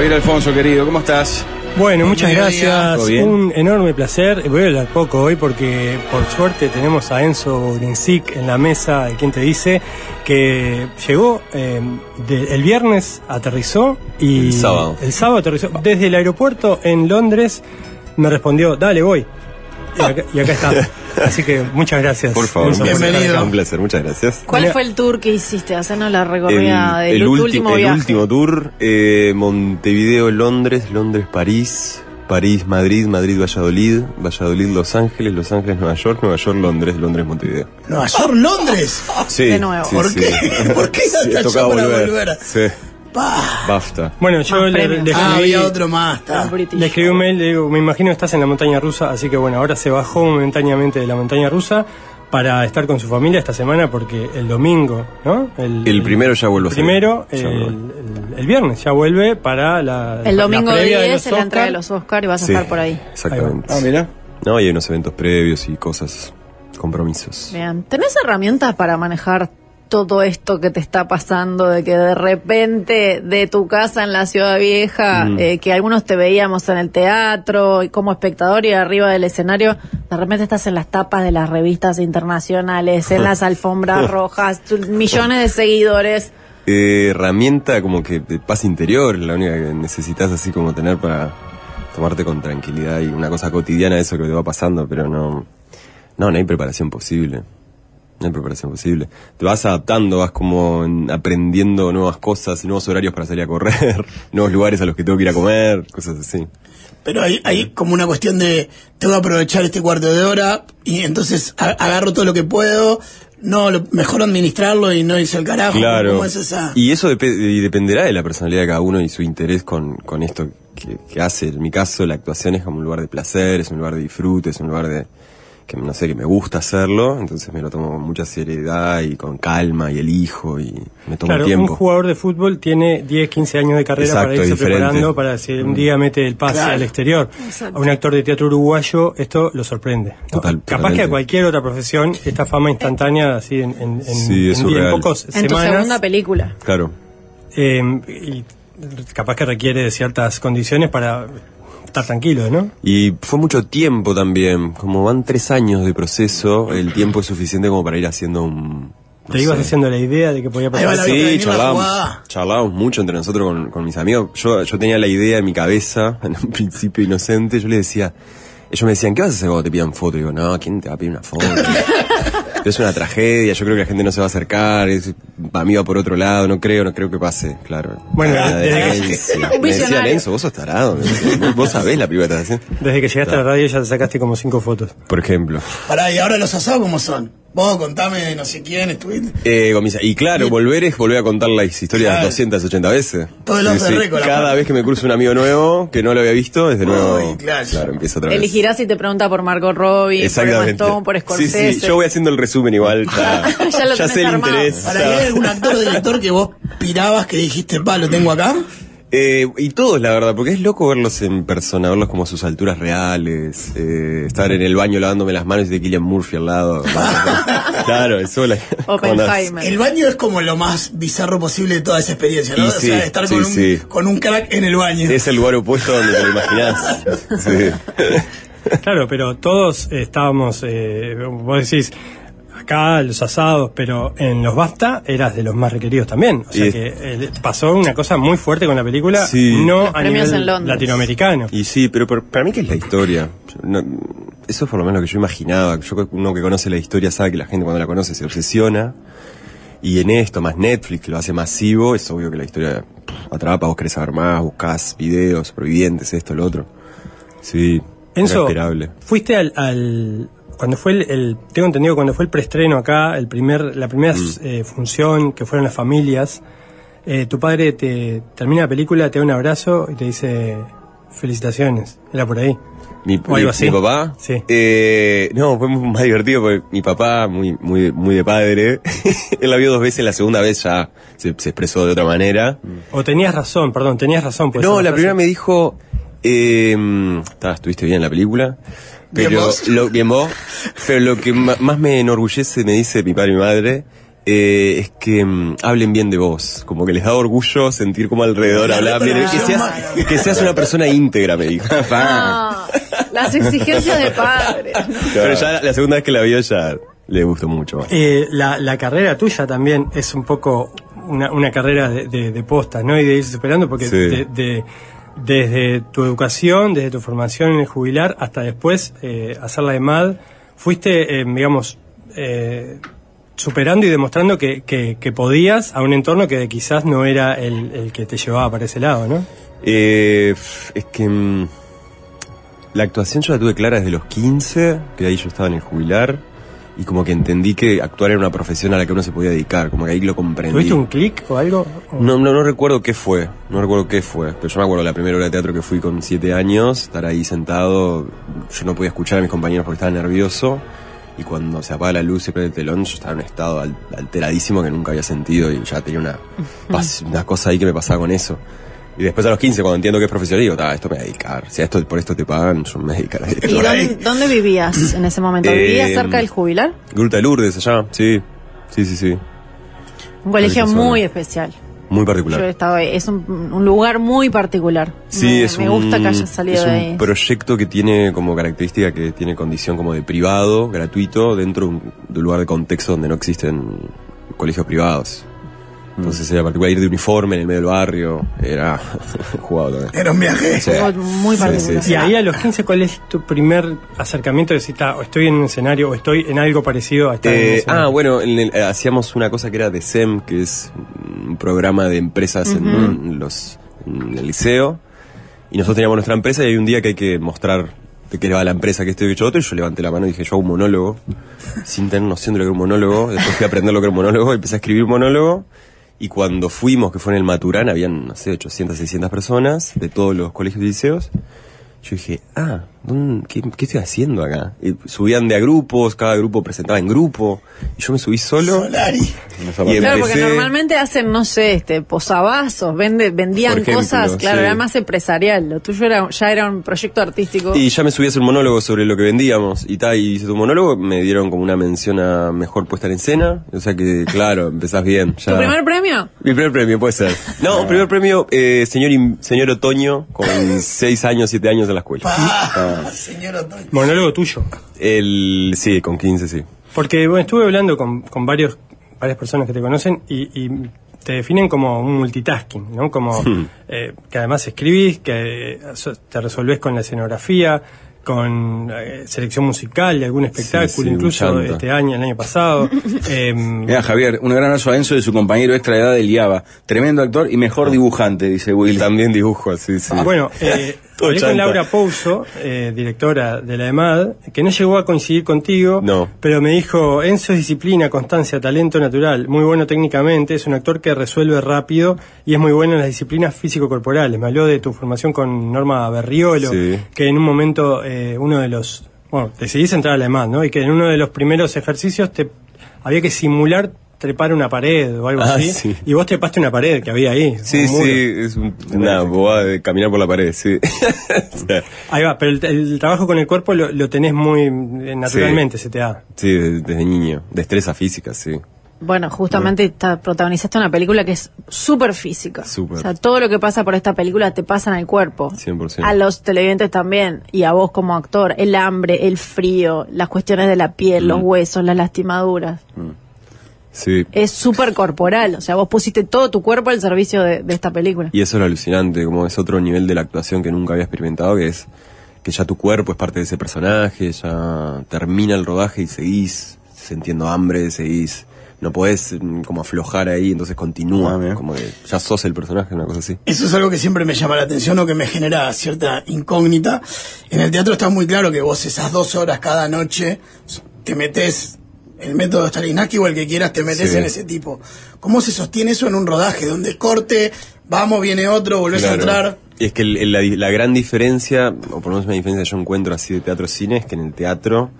Javier Alfonso, querido, ¿cómo estás? Bueno, muchas gracias. Un enorme placer. Voy a hablar poco hoy porque por suerte tenemos a Enzo Grinsic en la mesa de quien te dice que llegó eh, de- el viernes, aterrizó y El sábado. el sábado aterrizó desde el aeropuerto en Londres. Me respondió, dale, voy. Y acá, y acá está. Así que muchas gracias. Por favor, Bienvenido. acá. Un placer, muchas gracias. ¿Cuál fue el tour que hiciste? Hacernos la El, recorrida del el último el viaje. último tour, eh, Montevideo, Londres, Londres, París, París, Madrid, Madrid, Valladolid, Valladolid, Los Ángeles, Los Ángeles, Nueva York, Nueva York, Londres, Londres, Montevideo. Nueva York, Londres. Sí, De nuevo. sí, ¿Por sí. qué? ¿Por qué Sí, volver. volver? Sí, Pa. basta. Bueno, yo le, le Ah, escribí- había otro más. Le escribí un mail, le digo, me imagino que estás en la montaña rusa, así que bueno, ahora se bajó momentáneamente de la montaña rusa para estar con su familia esta semana porque el domingo, ¿no? El primero ya vuelvo a El primero, Ya el, el- el viernes ya vuelve para la El la domingo de 10 los es la entrega de los Oscar y vas a Sí, estar por ahí. Exactamente. Ah, mira. No, hay unos eventos previos y cosas, compromisos. Bien. ¿Tenés herramientas para manejar todo esto que te está pasando? De que de repente de tu casa en la ciudad vieja, Mm. eh, que algunos te veíamos en el teatro y como espectador y arriba del escenario, de repente estás en las tapas de las revistas internacionales, en las alfombras rojas, millones de seguidores. Eh, herramienta como que de paz interior, la única que necesitas así como tener para tomarte con tranquilidad y una cosa cotidiana eso que te va pasando, pero no, no, no hay preparación posible. No hay preparación posible. Te vas adaptando, vas como en- aprendiendo nuevas cosas, nuevos horarios para salir a correr, nuevos lugares a los que tengo que ir a comer, cosas así. Pero hay, hay como una cuestión de tengo que aprovechar este cuarto de hora y entonces agarro todo lo que puedo. No, lo, mejor administrarlo y no irse al carajo. Claro. ¿Cómo es esa? Y eso depe- y dependerá de la personalidad de cada uno y su interés con, con esto que, que hace. En mi caso, la actuación es como un lugar de placer, es un lugar de disfrute, es un lugar de que no sé, que me gusta hacerlo, entonces me lo tomo con mucha seriedad y con calma y elijo y me tomo Claro, tiempo. un jugador de fútbol tiene 10, 15 años de carrera Exacto, para irse diferente. Mm. preparando para si un día mete el pase Claro. al exterior. Exacto. A un actor de teatro uruguayo esto lo sorprende. ¿no? Total, Capaz que a cualquier otra profesión esta fama instantánea así en, en, Sí, es en- en surreal. pocos En tu semanas segunda película. Claro. eh, y capaz que requiere de ciertas condiciones para estar tranquilo, ¿no? Y fue mucho tiempo también, como van tres años de proceso, el tiempo es suficiente como para ir haciendo un... no Te ibas haciendo la idea de que podía pasar. la- Sí, charlábamos, charlábamos mucho entre nosotros con, con mis amigos. Yo, yo tenía la idea en mi cabeza, en un principio inocente, yo les decía, ellos me decían, ¿qué vas a hacer cuando te pidan foto? Y digo, no, ¿quién te va a pedir una foto? es una tragedia, yo creo que la gente no se va a acercar, es, a mí va por otro lado, no creo, no creo que pase, claro. Bueno, La desde que- Me decían, visionario. Enzo, vos sos tarado, me decían, vos, sabés la película. Desde que llegaste a la radio ya te sacaste como cinco fotos. Por ejemplo. Pará, y ahora los asados, ¿cómo son? Vos contame de no sé quién estuviste. Eh, con mis- y claro, volver es volver a contar las historias Claro. 280 veces. Todo el off Cada vez que me cruza un amigo nuevo que no lo había visto, es de nuevo. Uy, claro. empieza otra vez. Elegirás si te pregunta por Margot Robbie, por Exactamente. Por sí, Scorsese. sí, yo voy haciendo el resumen igual. Ya, Ya lo tenés sé el armado. interés. Para ya. ¿hay algún actor o director que vos pirabas que dijiste, pa, lo tengo acá? Eh, y todos, la verdad, porque es loco verlos en persona, verlos como a sus alturas reales, eh, estar en el baño lavándome las manos y de Killian Murphy al lado. claro, eso la... Oppenheimer. El baño es como lo más bizarro posible de toda esa experiencia, ¿no? Y o sí, sea, estar sí, con, un, sí. con un crack en el baño. Es el lugar opuesto donde te lo imaginás. Claro, pero todos estábamos, eh, vos decís, acá los asados, pero en los BAFTA eras de los más requeridos también. O sea Y- que eh, pasó una cosa muy fuerte con la película, Sí. no Los a premios nivel en Londres. latinoamericano. Y sí, pero por- para mí que es la historia. No- eso es por lo menos lo que yo imaginaba. Yo, uno que conoce la historia sabe que la gente cuando la conoce se obsesiona. Y en esto, más Netflix, que lo hace masivo, es obvio que la historia pff, atrapa, vos querés saber más, buscás videos, supervivientes, esto, lo otro. Sí, Enzo, fuiste al, al- cuando fue el, el- tengo entendido cuando fue el preestreno acá, el primer, la primera Mm. eh, función que fueron las familias, eh, tu padre te termina la película, te da un abrazo y te dice felicitaciones. Era por ahí. Mi, O algo mi- así. mi papá, Sí. eh, no, fue más divertido porque mi papá, muy, muy, muy de padre, él la vio dos veces, la segunda vez ya se, se expresó de otra manera. O tenías razón, perdón, tenías razón. puede No, la primera me dijo, eh, ta, estuviste bien en la película, pero vos. lo, bien vos, pero lo que más me enorgullece, me dice mi padre y mi madre, Eh, es que mm, hablen bien de vos, como que les da orgullo sentir como alrededor La hablaban bien, que seas, que seas una persona íntegra, me dijo. Las exigencias de padres. Pero ya la, la segunda vez que la vio ya le gustó mucho más. Eh, la, la carrera tuya también es un poco una, una carrera de, de, de posta, ¿no? Y de irse superando, porque Sí. de- de- desde tu educación, desde tu formación en el jubilar, hasta después eh, hacer la de MAD, fuiste, eh, digamos, eh, superando y demostrando que, que, podías a un entorno que quizás no era el, el que te llevaba para ese lado, ¿no? Es que mm, la actuación yo la tuve clara desde los 15, que ahí yo estaba en el jubilar, y como que entendí que actuar era una profesión a la que uno se podía dedicar, como que ahí lo comprendí. ¿Tuviste un clic o algo? No, no, no recuerdo qué fue, no recuerdo qué fue, pero yo me acuerdo la primera hora de teatro que fui con siete años, estar ahí sentado, yo no podía escuchar a mis compañeros porque estaba nervioso, y cuando se apaga la luz y prende el telón, yo estaba en un estado al- alteradísimo que nunca había sentido y ya tenía una, una cosa ahí que me pasaba con eso. Y después a los 15, cuando entiendo que es profesional, digo, "Ta, esto me voy a dedicar, si a esto, por esto te pagan, yo me a. ¿Y dónde, dónde vivías en ese momento? ¿Vivías Eh, cerca del jubilar? Gruta de Lourdes allá, sí, sí, sí, sí, Un colegio muy especial. muy Yo he particular. estado ahí. Es un, un lugar muy particular. Sí, me, es me un, gusta que haya salido es de un ahí. proyecto que tiene como característica que tiene condición como de privado, gratuito, dentro de un, de un lugar de contexto donde no existen colegios privados. Entonces era particular ir de uniforme en el medio del barrio, era jugado también. Era un viaje. Sí. Algo muy Sí, particular. sí, Y ahí a los 15, ¿cuál es tu primer acercamiento de decir, "Ta, o estoy en un escenario o estoy en algo parecido a estar en un Eh, escenario"? ah, bueno, en el- eh, hacíamos una cosa que era de SEM, que es un programa de empresas en, en los, en el liceo. Y nosotros teníamos nuestra empresa y hay un día que hay que mostrar de qué va la empresa, que esto y que otro. Y yo levanté la mano y dije, yo hago un monólogo, sin tener noción de lo que era un monólogo. Después fui a aprender lo que era un monólogo y empecé a escribir un monólogo. Y cuando fuimos, que fue en el Maturán, habían, no sé, 800, 600 personas de todos los colegios y liceos. Yo dije, ah, ¿dónde- qué, qué estoy haciendo acá? Y subían de a grupos, cada grupo presentaba en grupo, y yo me subí solo. Solari. Y Claro, porque normalmente hacen, no sé, este, posavasos, vende, vendían ejemplo, cosas, claro, sí. era más empresarial. Lo tuyo era, ya era un proyecto artístico. Y ya me subí a hacer un monólogo sobre lo que vendíamos y tal, y hice tu monólogo, me dieron como una mención a mejor puesta en escena, o sea que, claro, empezás bien. Ya. ¿Tu primer premio? Mi primer premio, puede ser. No, primer premio, eh, señor, señor Otoño, con seis años, siete años en la escuela. Ah. Monólogo tuyo. El, sí, con 15, sí. Porque bueno, estuve hablando con, con varios, varias personas que te conocen y, y te definen como un multitasking, ¿no? Como eh, que además escribís, que eh, te resolvés con la escenografía, con eh, selección musical de algún espectáculo, sí, incluso este año, el año pasado. Em, Mira, Javier, un gran abrazo a Enzo de su compañero extra de edad del IABA. Tremendo actor y mejor dibujante, dice Will. También dibujo, sí, sí. Bueno, eh, Hablé con. Laura Pouso, eh, directora de la EMAD, que no llegó a coincidir contigo, No. pero me dijo, Enzo es disciplina, constancia, talento natural, muy bueno técnicamente, es un actor que resuelve rápido y es muy bueno en las disciplinas físico-corporales. Me habló de tu formación con Norma Berriolo, Sí. que en un momento eh, uno de los... Bueno, decidís entrar a la EMAD, ¿no? Y que en uno de los primeros ejercicios te había que simular trepar una pared o algo Ah, así, sí. y vos trepaste una pared que había ahí. Sí, sí, es un- una bobada de caminar por la pared, sí. O sea, Ahí va, pero el, el trabajo con el cuerpo lo, lo tenés muy eh, naturalmente, se te da. sí, desde, desde niño. Destreza física, sí. Bueno, justamente ta- protagonizaste una película que es súper física. Súper. O sea, todo lo que pasa por esta película te pasa en el cuerpo. 100%. A los televidentes también. Y a vos como actor. El hambre, el frío, las cuestiones de la piel, Mm. los huesos, las lastimaduras. Sí. Es súper corporal. O sea, vos pusiste todo tu cuerpo al servicio de, de esta película. Y eso es lo alucinante, como es otro nivel de la actuación que nunca había experimentado, que es que ya tu cuerpo es parte de ese personaje, ya termina el rodaje y seguís sintiendo hambre, seguís, no podés mm, como aflojar ahí, entonces continúa, Ah, como que ya sos el personaje, una cosa así. Eso es algo que siempre me llama la atención o que me genera cierta incógnita. En el teatro está muy claro que vos esas dos horas cada noche te metes, el método Stalinaki o el que quieras, te metes Sí. en ese tipo. ¿Cómo se sostiene eso en un rodaje? Donde es corte, vamos, viene otro, volvés a entrar. Y es que el- el- la, di- la gran diferencia, o por lo menos una diferencia que yo encuentro así de teatro-cine, es que en el teatro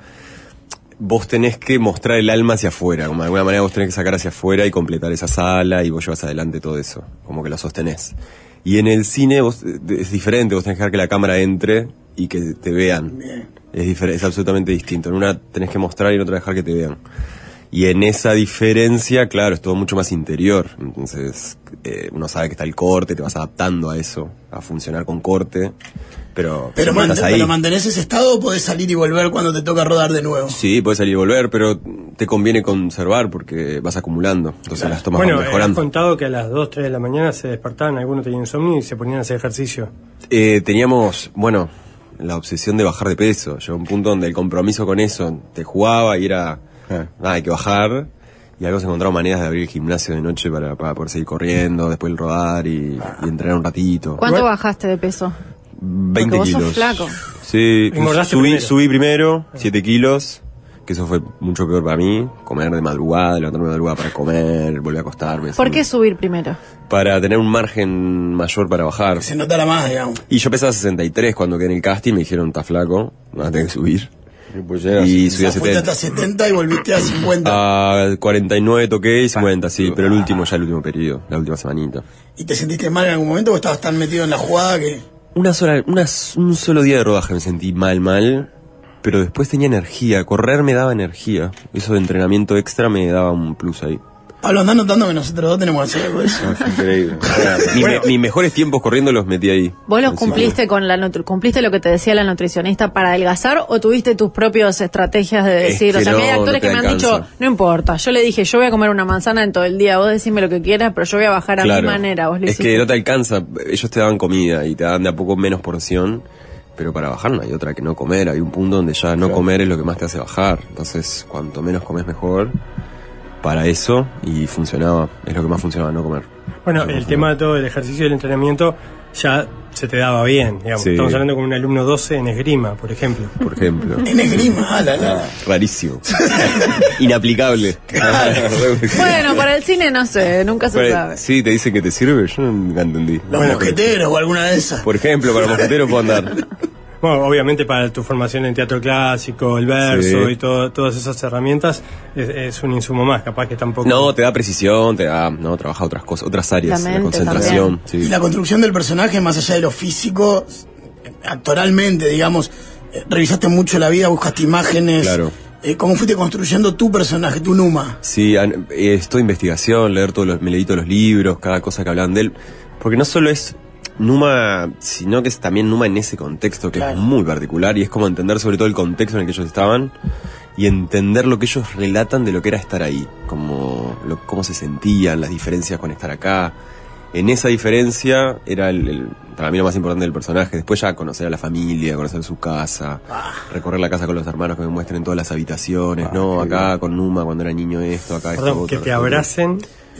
vos tenés que mostrar el alma hacia afuera, como de alguna manera vos tenés que sacar hacia afuera y completar esa sala y vos llevas adelante todo eso, como que lo sostenés. Y en el cine vos, eh, es diferente, vos tenés que dejar que la cámara entre y que te vean. Bien. Es, diferente, es absolutamente distinto. En una tenés que mostrar y en otra dejar que te vean. Y en esa diferencia, claro, es todo mucho más interior. Entonces, eh, uno sabe que está el corte, te vas adaptando a eso, a funcionar con corte. Pero, Pero, siempre mant- estás ahí. pero mantenés ese estado o podés salir y volver cuando te toca rodar de nuevo. Sí, puedes salir y volver, pero te conviene conservar porque vas acumulando. Entonces las tomas Bueno, van eh, has mejorando. contado que a las 2, 3 de la mañana se despertaban, algunos tenían insomnio y se ponían a hacer ejercicio. Eh, teníamos, bueno, la obsesión de bajar de peso. Llegó un punto donde el compromiso con eso te jugaba y era, Ah. nada, hay que bajar. Y algo se encontraron maneras de abrir el gimnasio de noche para, para poder seguir corriendo, después el rodar y, y entrenar un ratito. ¿Cuánto bajaste de peso? 20 vos sos kilos. flaco. Sí, subí, primero. subí primero, 7 kilos, que eso fue mucho peor para mí. Comer de madrugada, levantarme de madrugada para comer, volver a acostarme. ¿Por así. qué subir primero? Para tener un margen mayor para bajar. Que se notara más, digamos. Y yo pesaba 63 cuando quedé en el casting, me dijeron, está flaco, vas a tener que subir. Pues Y subí a sea, fuiste 70. hasta 70 y volviste a 50. A 49 toqué y 50, sí, pero el último, ya el último periodo, la última semanita. ¿Y te sentiste mal en algún momento o estabas tan metido en la jugada que... Una sola, una, un solo día de rodaje me sentí mal, mal, pero después tenía energía, correr me daba energía. Eso de entrenamiento extra me daba un plus ahí. Pablo, andás notando que nosotros dos tenemos que hacer algo eso. No, es increíble. Mis, me- mis mejores tiempos corriendo los metí ahí. ¿Vos los cumpliste con la nutri- cumpliste lo que te decía la nutricionista para adelgazar o tuviste tus propias estrategias de Es decir? o que sea, mí hay actores no que me han alcanza. dicho, no importa, yo le dije, yo voy a comer una manzana en todo el día, vos decime lo que quieras, pero yo voy a bajar a Claro. mi manera, vos lo Es hiciste. que no te alcanza, ellos te daban comida y te dan de a poco menos porción, pero para bajar no hay otra que no comer, hay un punto donde ya no comer es lo que más te hace bajar, entonces cuanto menos comes mejor para eso y funcionaba, es lo que más funcionaba, no comer. Bueno, No el funcionaba. tema de todo el ejercicio y el entrenamiento ya se te daba bien, digamos. Sí. Estamos hablando con un alumno 12 en esgrima, por ejemplo. Por ejemplo. En esgrima, ah, la, la. Rarísimo. Inaplicable. Bueno, para el cine no sé, nunca se Pero, sabe. Sí, te dice que te sirve, yo nunca entendí. Los mosqueteros o alguna de esas. Por ejemplo, para mosquetero puedo andar. Bueno, obviamente para tu formación en teatro clásico, el verso Sí. y todo, todas esas herramientas es, es un insumo más, capaz que tampoco... No, te da precisión, te da, no, trabaja otras cosas, otras áreas, La concentración. Y Sí. la construcción del personaje, más allá de lo físico, actoralmente, digamos, eh, revisaste mucho la vida, buscaste imágenes. Claro. Eh, ¿Cómo fuiste construyendo tu personaje, tu Numa? Sí, an- eh, es toda investigación, leer todos los, me leí todos los libros, cada cosa que hablan de él. Porque no solo es Numa, sino que es también Numa en ese contexto que Claro. es muy particular y es como entender sobre todo el contexto en el que ellos estaban y entender lo que ellos relatan de lo que era estar ahí, como lo- cómo se sentían, las diferencias con estar acá. En esa diferencia era el, el- para mí lo más importante del personaje. Después ya conocer a la familia, conocer su casa, recorrer la casa con los hermanos que me muestren todas las habitaciones, ¿no? Acá con Numa cuando era niño esto, acá esto, Perdón, que otro, te esto, otro.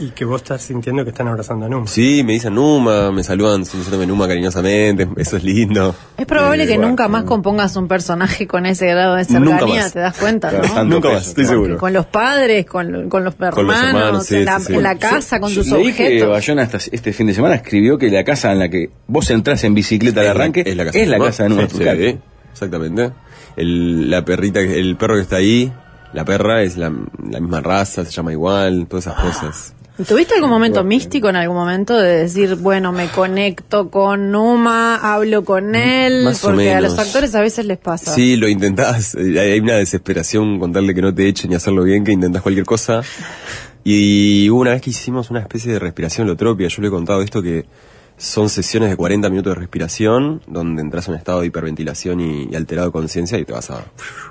Y que vos estás sintiendo que están abrazando a Numa. Sí, me dicen Numa, me saludan diciéndome Numa cariñosamente, eso es lindo. Es probable Eh, que bueno, nunca más compongas un personaje con ese grado de Nunca cercanía, más. te das cuenta, Claro, ¿no? Nunca más, estoy seguro. Con los padres, con, con los hermanos, Con los hermanos, sí, en, la, sí, sí. en la casa, con Yo tus leí que objetos. Bayona esta- este fin de semana escribió que la casa en la que vos entrás en bicicleta al Es la- arranque es la casa es de la Numa. casa de Numa Sí, exactamente. El, la perrita, que- el perro que está ahí, la perra es la, la misma raza, se llama igual, todas esas cosas. ¿Tuviste algún momento místico en algún momento de decir, bueno, me conecto con Numa, hablo con él? Más o porque a los actores a veces les pasa. Sí, lo intentás. eh, Hay una desesperación con de que no te echen y hacerlo bien que intentás cualquier cosa. Y hubo una vez que hicimos una especie de respiración holotropia. Yo le he contado esto que son sesiones de 40 minutos de respiración donde entras en un estado de hiperventilación y, y alterado de conciencia y te vas a,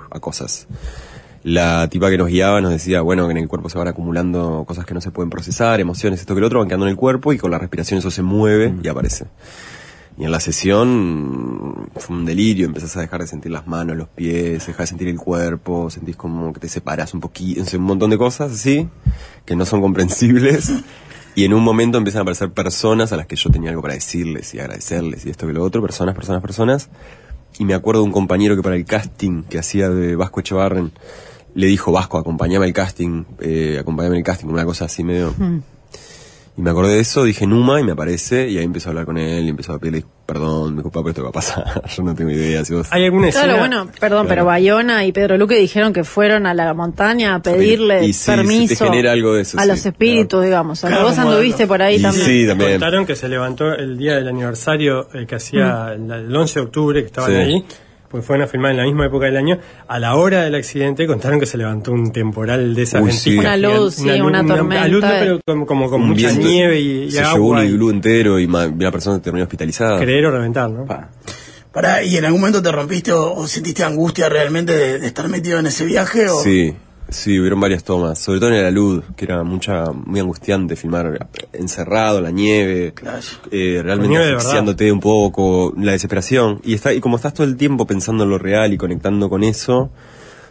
a cosas. La tipa que nos guiaba nos decía, bueno, que en el cuerpo se van acumulando cosas que no se pueden procesar, emociones, esto que lo otro, van quedando en el cuerpo y con la respiración eso se mueve y aparece. Y en la sesión fue un delirio, empezás a dejar de sentir las manos, los pies, dejar de sentir el cuerpo, sentís como que te separas un poquito, un montón de cosas así, que no son comprensibles. Y en un momento empiezan a aparecer personas a las que yo tenía algo para decirles y agradecerles y esto que lo otro, personas, personas, personas. Y me acuerdo de un compañero que para el casting que hacía de Vasco Echevarren, le dijo, Vasco, acompáñame al casting, eh, acompáñame al casting, una cosa así medio... Y me acordé de eso, dije Numa y me aparece y ahí empecé a hablar con él y empezó a pedirle perdón, disculpa, pero esto va a pasar, yo no tengo idea. Si vos... ¿Hay alguna escena? Claro, bueno, perdón, pero Bayona y Pedro Luque dijeron que fueron a la montaña a pedirle Y sí, sí, permiso te genera algo de eso, a sí, los espíritus, digamos. O sea, Claro, vos anduviste por ahí Y también. sí, también. Contaron que se levantó el día del aniversario eh, que hacía el, el 11 de octubre, que estaban Sí. ahí, porque fueron a filmar en la misma época del año, a la hora del accidente contaron que se levantó un temporal de esas Uy, sí. Una luz, sí, gigantes, una luz, tormenta luz, no, de- pero como, como con Un mucha viento. nieve y, y Se llevó un agua. y iglú entero y una persona terminó hospitalizada. creer o reventar, ¿no? Pa. Pará, ¿y en algún momento te rompiste o, o sentiste angustia realmente de, de estar metido en ese viaje? O... Sí, sí, hubieron varias tomas, sobre todo en el alud, que era mucha, muy angustiante filmar encerrado en la nieve, Claro. eh, realmente asfixiándote un poco, la desesperación. Y está, y como estás todo el tiempo pensando en lo real y conectando con eso,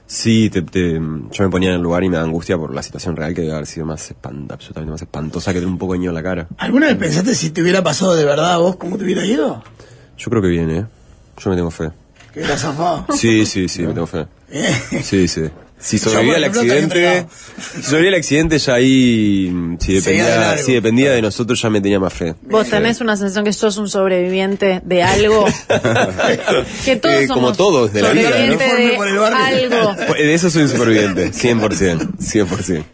sí, te, te- yo me ponía en el lugar y me da angustia por la situación real que debe haber sido más espanta, absolutamente más espantosa que tener un poco de ño en la cara. ¿Alguna vez pensaste si te hubiera pasado de verdad a vos, cómo te hubiera ido? Yo creo que viene, ¿eh? Yo me tengo fe. Que era zafado. Sí, sí, sí, me tengo fe. Eh, Sí, sí. Si sobrevivía estaría accidente, si sobrevivía al accidente ya ahí, mm, si de dependía, largo. si dependía de nosotros ya me tenía más fe. Vos tenés una sensación que sos un sobreviviente de algo. que todos Eh, como somos todos de la vida, ¿no? de el algo. De eso soy un superviviente, 100%, 100%.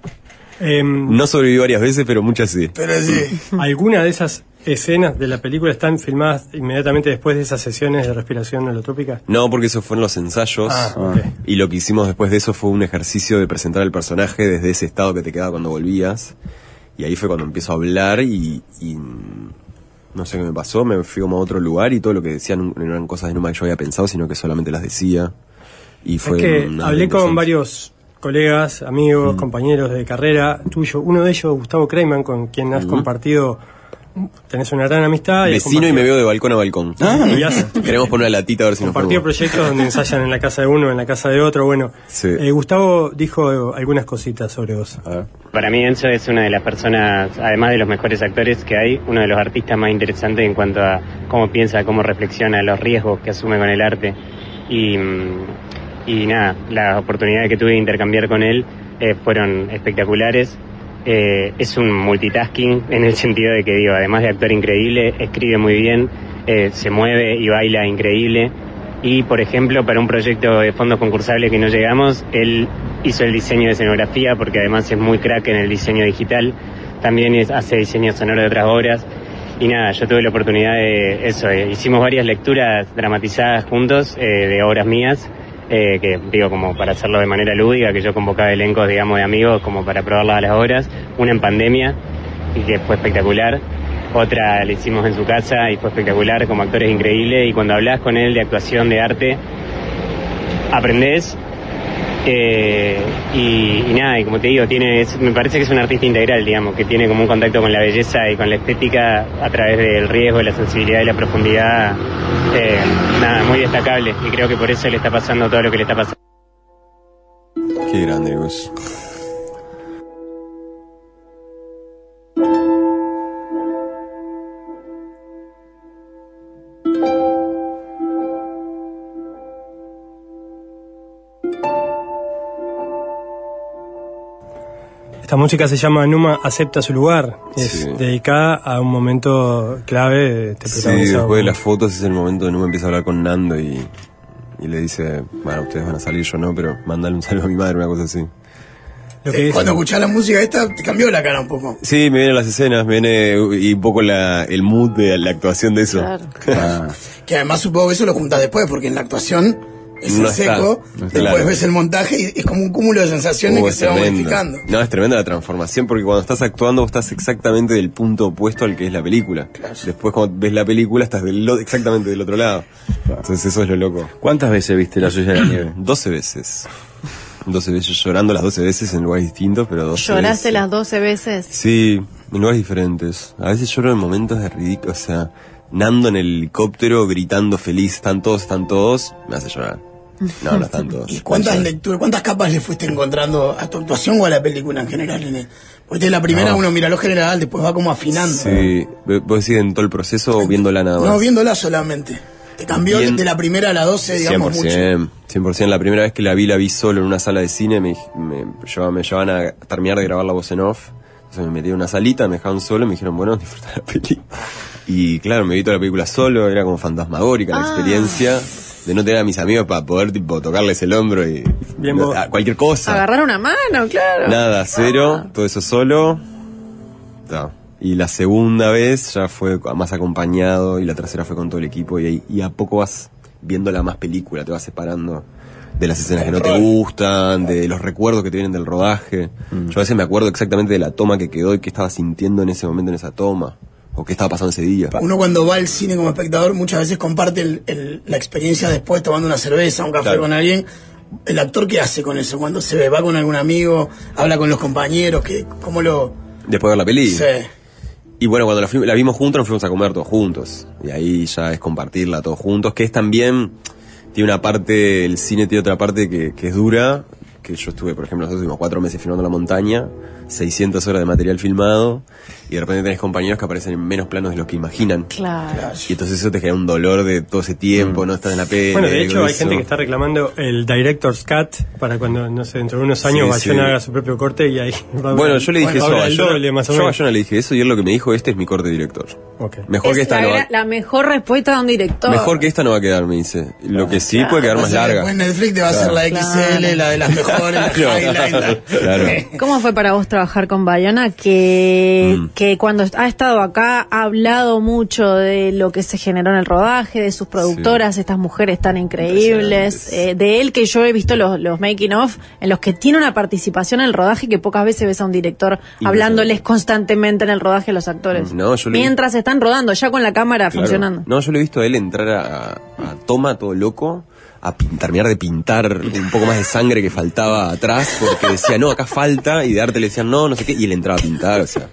Em, No sobreviví varias veces, pero muchas sí. pero sí. ¿Alguna de esas escenas de la película están filmadas inmediatamente después de esas sesiones de respiración holotrópica? No, porque eso fue en los ensayos. Ah. Y lo que hicimos después de eso fue un ejercicio de presentar al personaje desde ese estado que te quedaba cuando volvías. Y ahí fue cuando empiezo a hablar y, y, no sé qué me pasó, me fui como a otro lugar y todo lo que decían no eran cosas de Numa que yo había pensado, sino que solamente las decía. Y fue es que hablé con varios colegas, amigos, Mm. compañeros de carrera tuyo. Uno de ellos, Gustavo Kreiman, con quien has compartido, tenés una gran amistad. y Vecino y me veo de balcón a balcón. y has Queremos poner una latita a ver si nos compartido ponemos. proyectos donde ensayan en la casa de uno, en la casa de otro. Bueno, Sí. eh, Gustavo dijo algunas cositas sobre vos. A ver. Para mí Enzo es una de las personas, además de los mejores actores que hay, uno de los artistas más interesantes en cuanto a cómo piensa, cómo reflexiona, los riesgos que asume con el arte. Y, mm, y nada, las oportunidades que tuve de intercambiar con él eh, fueron espectaculares. Eh, es un multitasking en el sentido de que, además de actuar increíble, escribe muy bien, eh, se mueve y baila increíble. Y, por ejemplo, para un proyecto de fondos concursables que no llegamos, él hizo el diseño de escenografía porque además es muy crack en el diseño digital. También es- hace diseño sonoro de otras obras. Y nada, yo tuve la oportunidad de eso. eh, hicimos varias lecturas dramatizadas juntos de obras mías. Eh, que digo como para hacerlo de manera lúdica, que yo convocaba elencos, digamos, de amigos como para probarlas a las obras, una en pandemia, y que fue espectacular, otra la hicimos en su casa y fue espectacular, como actores increíbles, y cuando hablas con él de actuación, de arte, aprendés eh, y, nada, y como te digo, tiene, me parece que es un artista integral, digamos, que tiene como un contacto con la belleza y con la estética a través del riesgo, la sensibilidad y la profundidad, eh, nada, muy destacable, y creo que por eso le está pasando todo lo que le está pasando. Qué grande, Gus. Esta música se llama Numa acepta su lugar. Es Sí. dedicada a un momento clave de este Sí, después de las fotos es el momento donde uno empieza a hablar con Nando y, y le dice, bueno, ustedes van a salir, yo no, pero mandale un saludo a mi madre, una cosa así. lo que Eh, es- Cuando escuchás la música esta, te cambió la cara un poco. Sí, me vienen las escenas, me viene y un poco la, el mood de la actuación de eso. Claro. Ah, Que además supongo que eso lo juntas después, porque en la actuación es No está, seco, no está. después Claro. ves el montaje y es como un cúmulo de sensaciones Uh, que se va modificando. No, es tremenda la transformación porque cuando estás actuando vos estás exactamente del punto opuesto al que es la película. Después cuando ves la película estás del lo- exactamente del otro lado. Entonces eso es lo loco. ¿Cuántas veces viste la suya de la nieve? 12 veces. 12 veces llorando las 12 veces en lugares distintos, pero 12 ¿Lloraste veces. las 12 veces? Sí, en lugares diferentes. A veces lloro en momentos de ridículo, o sea, Nando en el helicóptero gritando feliz, están todos, están todos, me hace llorar. No, no están todos. ¿Y cuántas lecturas, cuántas capas le fuiste encontrando a tu actuación o a la película en general? Nene? Porque la primera No. uno mira lo general, después va como afinando. Sí, ¿vos decís en todo el proceso o viéndola nada más? No, viéndola solamente. Te cambió Bien. de la primera a la 12, digamos, mucho. 100%, 100%. La primera vez que la vi, la vi solo en una sala de cine. Me, me, llevaban, me llevaban a terminar de grabar la voz en off. Entonces me metí en una salita, me dejaron solo y me dijeron, bueno, disfruta la peli. Y claro, me vi toda la película solo, era como fantasmagórica la Ah. experiencia de no tener a mis amigos para poder tipo tocarles el hombro y Bien cualquier cosa. Agarrar una mano, claro. Nada, cero, todo eso solo. Y la segunda vez ya fue más acompañado y la tercera fue con todo el equipo y, ahí- y a poco vas viéndola más película, te vas separando de las escenas que no te gustan, de los recuerdos que te vienen del rodaje. Mm. Yo a veces me acuerdo exactamente de la toma que quedó y qué estaba sintiendo en ese momento en esa toma, o qué estaba pasando ese día. Uno cuando va al cine como espectador muchas veces comparte el- el- la experiencia después tomando una cerveza, un café Claro. con alguien. ¿El actor qué hace con eso? Cuando se ve, va con algún amigo, habla con los compañeros, ¿qué, ¿cómo lo...? Después de ver la peli. Sí. Y bueno, cuando la vimos juntos, nos fuimos a comer todos juntos. Y ahí ya es compartirla todos juntos, que es también, tiene una parte, el cine tiene otra parte que, que es dura, que yo estuve, por ejemplo, nosotros estuvimos cuatro meses filmando la montaña, 600 horas de material filmado, y de repente tenés compañeros que aparecen en menos planos de los que imaginan. Claro. Y entonces eso te genera un dolor de todo ese tiempo, no estás en la peli. Bueno, de hecho hay eso. gente que está reclamando el Director's Cut para cuando, no sé, dentro de unos años Sí, Bayona sí. haga su propio corte y ahí va a haber- Bueno, yo le dije eso a Bayona. Yo a. Bayona le dije eso y él lo que me dijo, este es mi corte director. Mejor que Es esta la, no va, la mejor respuesta de un director. mejor que esta no va a quedar, me dice. Lo que sí puede quedar más larga. Después Netflix te va a hacer la XL, Claro. la de las mejores, la highlight. ¿Cómo fue para vos trabajar con Bayona? Que, Mm. que cuando ha estado acá ha hablado mucho de lo que se generó en el rodaje, de sus productoras, estas mujeres tan increíbles, eh, de él que yo he visto los, los making of, en los que tiene una participación en el rodaje que pocas veces ves a un director hablándoles constantemente en el rodaje a los actores. No, yo lo he Mientras están rodando, ya con la cámara Claro. funcionando. No, yo lo he visto a él entrar a, a toma todo loco, a pin- terminar de pintar un poco más de sangre que faltaba atrás, porque decía, no, acá falta, y de arte le decían, no, no sé qué, y él entraba a pintar, o sea.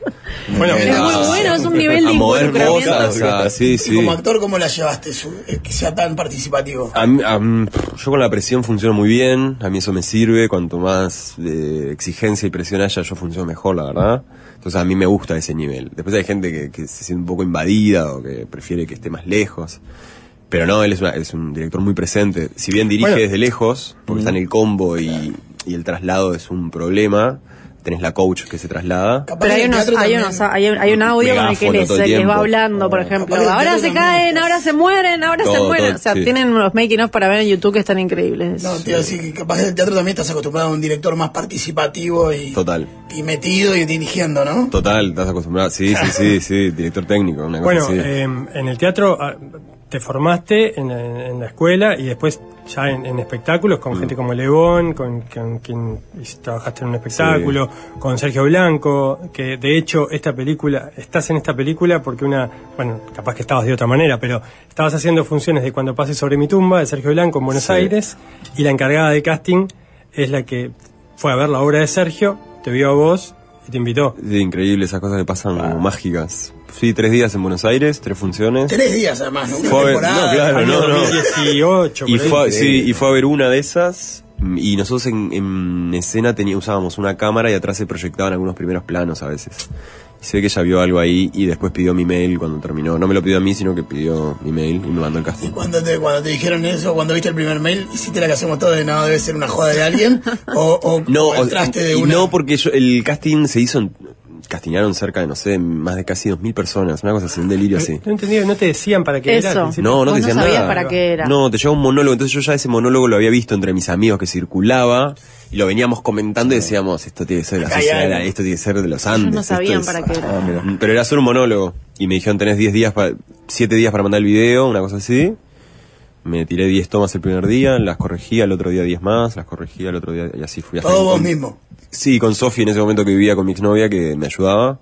Bueno, Es muy bueno, es un nivel de involucramiento. cosas, o sea, sí, Y como actor, ¿cómo la llevaste? su- que sea tan participativo. A mí- a mí- yo con la presión funciono muy bien, a mí eso me sirve, cuanto más eh, exigencia y presión haya, yo funciono mejor, la verdad. Entonces a mí me gusta ese nivel. Después hay gente que, que se siente un poco invadida o que prefiere que esté más lejos. Pero no, él es, una- es un director muy presente. Si bien dirige Bueno. desde lejos, porque está en el combo y, y el traslado es un problema, tenés la coach que se traslada. Pero hay, unos, hay, unos, hay, un- hay un audio con el que les, les va hablando, por ejemplo. Ahora se caen, ahora se mueren, ahora se mueren. todo, o sea, sí. tienen unos making of para ver en YouTube que están increíbles. No, a decir que capaz el teatro también estás acostumbrado a un director más participativo y, Total. y metido y dirigiendo, ¿no? Total, estás acostumbrado. Sí, sí, sí, sí, director técnico, una cosa Bueno, así. eh, en el teatro ah, te formaste en, en la escuela y después ya en, en espectáculos Mm. con gente como León, con, con quien trabajaste en un espectáculo, con Sergio Blanco, que de hecho esta película, estás en esta película porque una, bueno, capaz que estabas de otra manera, pero estabas haciendo funciones de Cuando pase sobre mi tumba de Sergio Blanco en Buenos Sí. Aires y la encargada de casting es la que fue a ver la obra de Sergio, te vio a vos y te invitó. Sí, increíble, esas cosas que pasan como mágicas. Sí, tres días en Buenos Aires, tres funciones. Tres días además, ¿no? Una Fue a ver- temporada. no, claro, no, no. 2018, Y fue, a- sí, y fue a ver una de esas. Y nosotros en, en escena tenía, usábamos una cámara y atrás se proyectaban algunos primeros planos a veces. Y se ve que ella vio algo ahí y después pidió mi mail cuando terminó. No me lo pidió a mí, sino que pidió mi mail y me mandó el Y casting. cuando te, cuando te dijeron eso, cuando viste el primer mail, ¿hiciste la que hacemos todos de no, debe ser una joda de alguien? ¿O, o No, o de y una? no porque yo, el casting se hizo, en- castigaron cerca de, no sé, más de casi dos mil personas, una cosa así, un delirio así. No entendí, no te decían para qué era. Eso. al principio? No, no te no decían sabías nada. para qué era. No, te llevaba un monólogo. Entonces yo ya ese monólogo lo había visto entre mis amigos que circulaba y lo veníamos comentando y decíamos, esto tiene que ser de la Acá hay sociedad, esto tiene que ser de los Andes. Ellos no sabían es- para qué era. Ah. Pero era solo un monólogo. Y me dijeron, tenés 10 días, para 7 días para mandar el video, una cosa así. Me tiré 10 tomas el primer día, las corregía, el otro día 10 más, las corregía el otro día y así fui. Todo vos mismo. Sí, con Sofi en ese momento que vivía con mi exnovia que me ayudaba.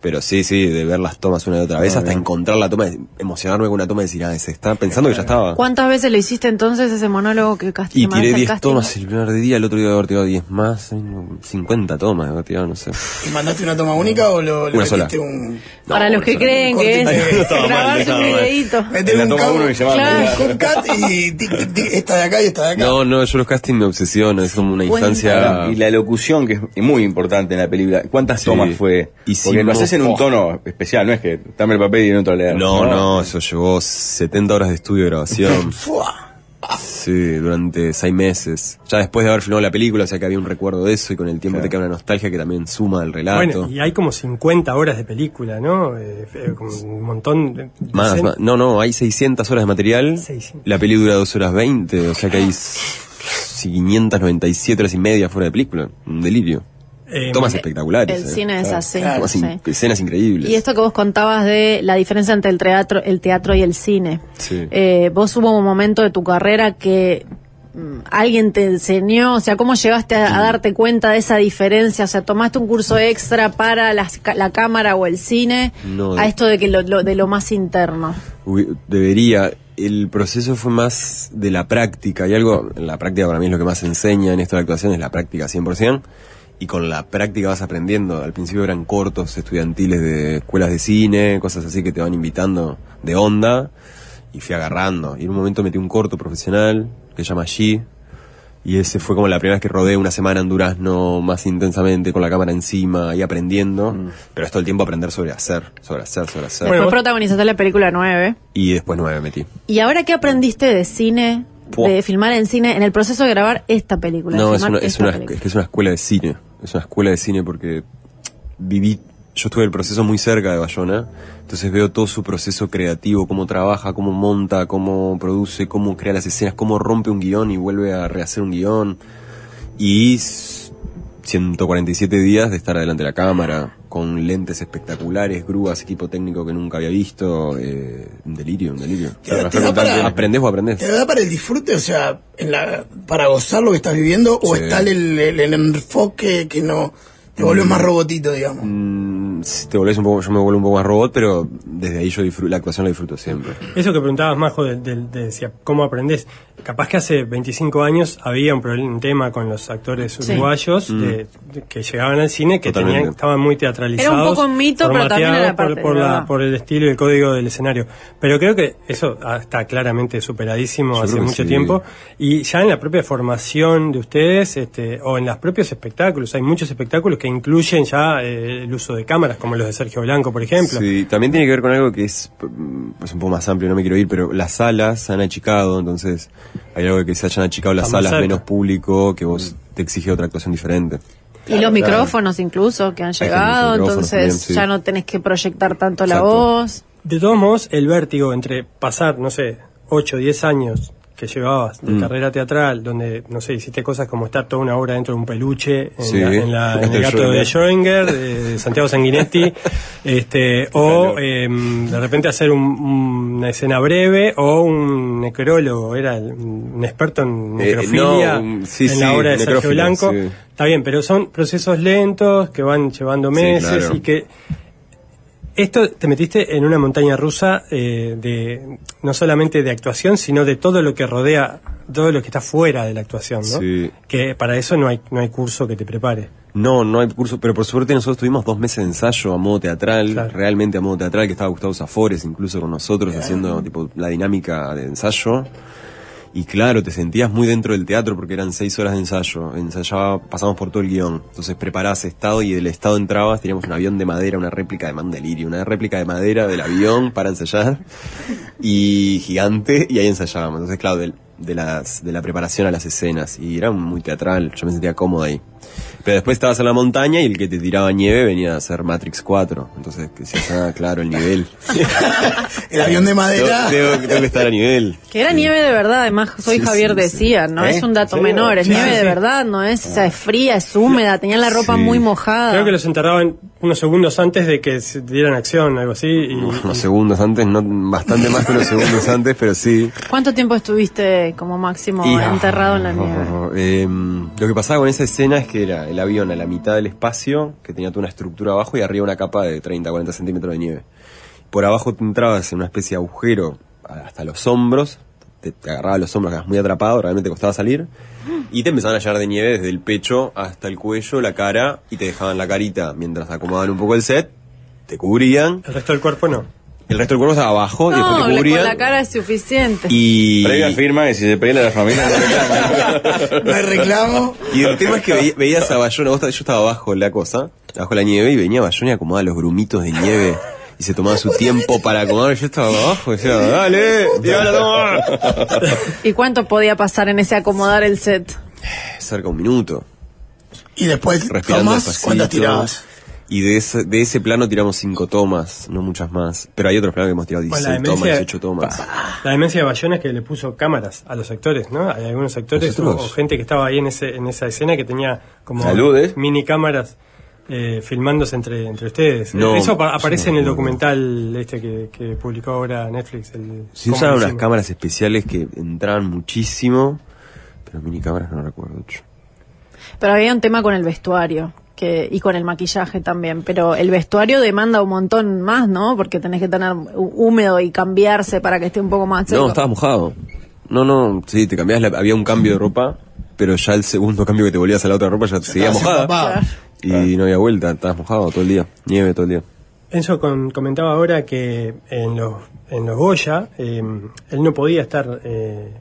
Pero sí, sí, de ver las tomas una y otra vez hasta encontrar la toma, emocionarme con una toma y decir, ah, se está pensando que ya estaba. ¿Cuántas veces lo hiciste entonces ese monólogo que casting? Y tiré mandaste al 10 casting? tomas el primer día, el otro día haber tirado 10 más, ay, no, 50 tomas, haber tirado, no sé. ¿Y mandaste una toma única o lo, le Una sola. un... Para los que creen que es mal. videíto. Meter un cabo- uno y Claro. un cut y tic, tic, tic, esta de acá y esta de acá. No, no, yo los castings me obsesionan, es como una infancia... Y la locución, que es muy importante en la película. ¿Cuántas Sí. tomas fue? Porque Hicimos- lo haces en un oh. tono especial, no es que dame el papel y en otro leer. No, no, eso llevó 70 horas de estudio de grabación. Fua. Sí, durante seis meses. Ya después de haber filmado la película, o sea que había un recuerdo de eso y con el tiempo te queda una nostalgia que también suma al relato. Bueno, y hay como 50 horas de película, ¿no? Eh, eh, un montón de... Más, más. No, no, hay 600 horas de material. 600. La peli dura 2 horas 20, o sea que hay 597 horas y media fuera de película. Un delirio. Eh, Tomas espectaculares. El eh. cine es así. Sí. in- escenas increíbles. Y esto que vos contabas de la diferencia entre el teatro, el teatro y el cine. Sí. Eh, vos hubo un momento de tu carrera que mm, alguien te enseñó, o sea, ¿cómo llegaste a, a darte cuenta de esa diferencia? O sea, ¿tomaste un curso extra para la cámara o el cine? No, a esto de que lo, lo- de lo más interno. Uy, Debería. El proceso fue más de la práctica. Y algo, la práctica para mí es lo que más enseña en esto de la actuación, es la práctica 100%. Y con la práctica vas aprendiendo. Al principio eran cortos estudiantiles de escuelas de cine, cosas así que te van invitando de onda. Y fui agarrando. Y en un momento metí un corto profesional que se llama G. Y ese fue como la primera vez que rodé una semana en Durazno más intensamente, con la cámara encima y aprendiendo. Pero es todo el tiempo aprender sobre hacer, sobre hacer, sobre hacer. Bueno, Después vos- protagonizaste la película 9. Y después nueve metí. ¿Y ahora qué aprendiste de cine, de filmar en cine, en el proceso de grabar esta película? No, es una, es, una, película? es que es una escuela de cine. Es una escuela de cine porque viví, yo estuve el proceso muy cerca de Bayona, entonces veo todo su proceso creativo, cómo trabaja, cómo monta, cómo produce, cómo crea las escenas, cómo rompe un guion y vuelve a rehacer un guion. Y s- 147 días de estar delante de la cámara, con lentes espectaculares, grúas, equipo técnico que nunca había visto, eh, un delirio, un delirio. Te da- Trabajar te da con tanto- para- ¿Aprendés o aprendés? ¿Te da para el disfrute, o sea, en la, para gozar lo que estás viviendo? ¿O está el, el- el enfoque que no te vuelve más robotito, digamos? Mm, te volvés un poco, yo me vuelvo un poco más robot, pero desde ahí yo disfruto, la actuación la disfruto siempre. Eso que preguntabas, Majo, de, de- de- decía, ¿cómo aprendés? Capaz que hace 25 años había un, problema, un tema con los actores Sí. uruguayos de- de- que llegaban al cine que Mm. Tenían, estaban muy teatralizados. Era un poco un mito, pero también era por- parte, por, de la- por el estilo y el código del escenario. Pero creo que eso ah, está claramente superadísimo Yo hace mucho sí. tiempo. Y ya en la propia formación de ustedes, este, o en los propios espectáculos, hay muchos espectáculos que incluyen ya eh, el uso de cámaras, como los de Sergio Blanco, por ejemplo. Sí, también tiene que ver con algo que es, es un poco más amplio, no me quiero ir, pero las salas se han achicado, entonces hay algo de que se hayan achicado las Está más salas, cerca. menos público, que vos te exige otra actuación diferente. Y los micrófonos incluso que han llegado, entonces también, sí. ya no tenés que proyectar tanto la Exacto. voz. De todos modos, el vértigo entre pasar, no sé, 8 o 10 años que llevabas de Mm. carrera teatral, donde, no sé, hiciste cosas como estar toda una hora dentro de un peluche, en, Sí. la- en la- en el gato de Schrödinger, de, de Santiago Sanguinetti, este, o em, de repente hacer un- una escena breve, o un necrólogo, era el- un experto en Eh, necrofilia, no, un- sí, en la obra de Sergio Blanco. Está bien, pero son procesos lentos que van llevando meses claro. y que esto te metiste en una montaña rusa eh, de no solamente de actuación, sino de todo lo que rodea, todo lo que está fuera de la actuación, ¿no? Sí. Que para eso no hay no hay curso que te prepare. No, no hay curso, pero por suerte nosotros tuvimos dos meses de ensayo a modo teatral, Claro. realmente a modo teatral, que estaba Gustavo Zafores incluso con nosotros haciendo tipo la dinámica de ensayo. Y claro, te sentías muy dentro del teatro porque eran seis horas de ensayo. Ensayaba, pasamos por todo el guion. Entonces preparabas estado y del estado entrabas, teníamos un avión de madera, una réplica de Mandelirio, una réplica de madera del avión para ensayar. Y gigante, y ahí ensayábamos. Entonces, claro, del- de, las, de la preparación a las escenas. Y era muy teatral, yo me sentía cómodo ahí. Pero después estabas en la montaña y el que te tiraba nieve venía a ser Matrix 4. Entonces, decías, ah, claro, el nivel. El avión de madera. tengo- tengo que estar a nivel. Que era nieve de verdad, además soy Sí, Javier sí, sí. decía, no ¿Eh? es un dato menor, es Sí, nieve sí, de verdad, no es, o sea, es fría, es húmeda, tenían la ropa Sí. muy mojada. Creo que los enterraban unos segundos antes de que se dieran acción, algo así. Y, Unos segundos antes, no, bastante más que unos segundos antes, pero sí. ¿Cuánto tiempo estuviste como máximo Y- enterrado en la nieve? Eh, lo que pasaba con esa escena es que el avión a la mitad del espacio, que tenía toda una estructura abajo y arriba una capa de 30, 40 centímetros de nieve. Por abajo te entrabas en una especie de agujero hasta los hombros, te, te agarraba los hombros, quedabas muy atrapado, realmente costaba salir, y te empezaban a llenar de nieve desde el pecho hasta el cuello, la cara, y te dejaban la carita mientras acomodaban un poco el set, te cubrían, el resto del cuerpo no. El resto del cuerpo estaba abajo y después No, te con cubrían. la cara es suficiente. Y, Previa firma que si se pelea la familia no reclama. No hay reclamo. Y el tema es que veí- veías a Bayona, vos, yo estaba abajo en la cosa, abajo la nieve, y venía Bayona y acomodaba los grumitos de nieve. Y se tomaba su tiempo para acomodar. y Yo estaba abajo y decía, dale, toma. ¿Y cuánto podía pasar en ese acomodar el set? Cerca de un minuto. Y después, Respirando despacito. ¿cuántas tirabas? Y de ese, de ese plano tiramos cinco tomas, no muchas más. Pero hay otros planos que hemos tirado Bueno, 16 la tomas, demencia- 18 tomas. La demencia de Bayona es que le puso cámaras a los actores, ¿no? Hay algunos actores o, gente que estaba ahí en, ese, en esa escena que tenía como Saludes. mini cámaras eh, filmándose entre, entre ustedes. No, Eso apa- aparece en el documental este que, que publicó ahora Netflix. El, Sí cómo usaban unas cámaras especiales que entraban muchísimo, pero mini cámaras no recuerdo mucho. Pero había un tema con el vestuario que y con el maquillaje también. Pero el vestuario demanda un montón más, ¿no? Porque tenés que tener hú- húmedo y cambiarse para que esté un poco más seco. No, estabas mojado. No, no, sí, te cambiabas, la- había un cambio de ropa, pero ya el segundo cambio que te volvías a la otra ropa ya te seguía mojada. Y no había vuelta, estabas mojado todo el día, nieve todo el día. Enzo con- comentaba ahora que en los, en los Goya eh, él no podía estar, eh,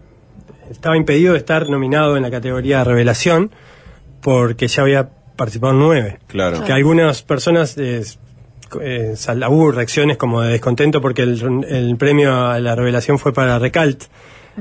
estaba impedido de estar nominado en la categoría de revelación porque ya había participado en nueve. Claro. Que algunas personas eh, eh, sal- hubo reacciones como de descontento porque el, el premio a la revelación fue para Recalt.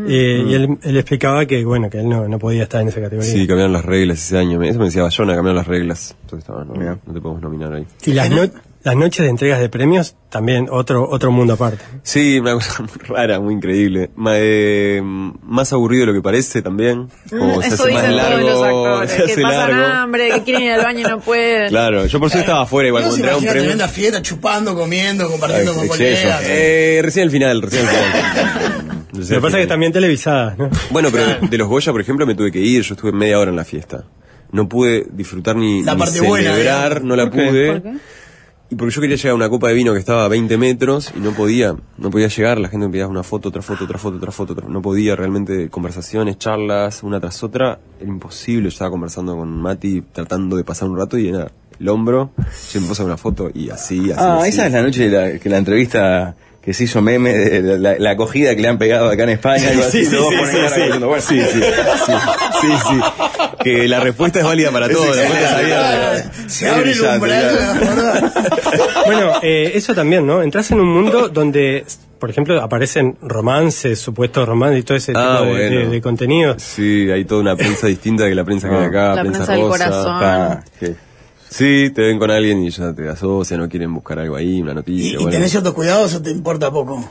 eh, Y él, él explicaba que bueno que él no, no podía estar en esa categoría. Sí, cambiaron las reglas ese año. Eso me decía Bayona, cambiaron las reglas. Entonces estaba, no, te podemos nominar ahí. y las, no- las noches de entregas de premios también otro otro mundo aparte. Sí, una cosa muy rara, muy increíble. Ma- eh, más aburrido de lo que parece también. Como se Mm, Eso hace más dicen todos los largo, actores, se que pasan largo. hambre, que quieren ir al baño y no pueden. Claro, yo por eso estaba afuera igual cuando se entregaba un premio. tremenda fiesta, chupando, comiendo, compartiendo Ay, con colegas. Eh, recién al final, recién al final. Lo que pasa es que también televisadas, ¿no? Bueno, pero de los Goya, por ejemplo, me tuve que ir. Yo estuve media hora en la fiesta. No pude disfrutar ni, La ni parte buena, celebrar, no la pude. ¿Por qué? Y porque yo quería llegar a una copa de vino que estaba a 20 metros y no podía, no podía llegar, la gente me pedía una foto, otra foto, otra foto, otra foto, otra- no podía realmente, conversaciones, charlas, una tras otra, era imposible, yo estaba conversando con Mati, tratando de pasar un rato y era el hombro, se me puso una foto y así, así. Ah, así. esa es la noche de la, que la entrevista que se hizo meme de la, la- la acogida que le han pegado acá en España. Sí, sí, sí, sí, cara sí. diciendo, bueno, Sí, sí, sí, sí, sí. Que la respuesta es válida para todos. Se abre el umbral. Bueno, eh, eso también, ¿no? Entras en un mundo donde, por ejemplo, aparecen romances, supuestos romances y todo ese tipo Ah, de, bueno. de- de contenidos. Sí, hay toda una prensa distinta que la prensa que hay acá, La prensa, prensa del rosa. corazón. Ah, que- Sí, te ven con alguien y ya te asocian, no quieren buscar algo ahí, una ¿Y, noticia. y bueno. tenés ciertos cuidados o te importa poco?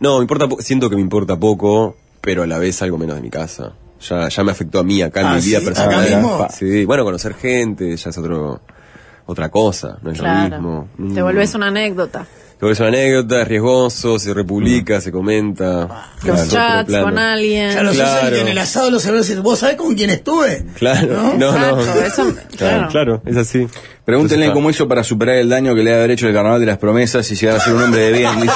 No, me importa, po- siento que me importa poco, pero a la vez algo menos de mi casa. Ya, ya me afectó a mí acá en Ah, mi vida ¿sí? personal. ¿Acá mismo? Sí, bueno, conocer gente ya es otro, otra cosa, no es lo mismo. Claro. Te Mm. volvés una anécdota. Vuelves una anécdota, es riesgoso, se republica, se comenta. Los Claro, chats con alguien. Claro, el Claro. que en el asado lo sabés decir, ¿vos sabés con quién estuve? Claro, no, no. Exacto, eso- claro. claro, es así. Pregúntenle Entonces, cómo hizo para superar el daño que le ha haber hecho el carnaval de las promesas y llegar a ser un hombre de bien.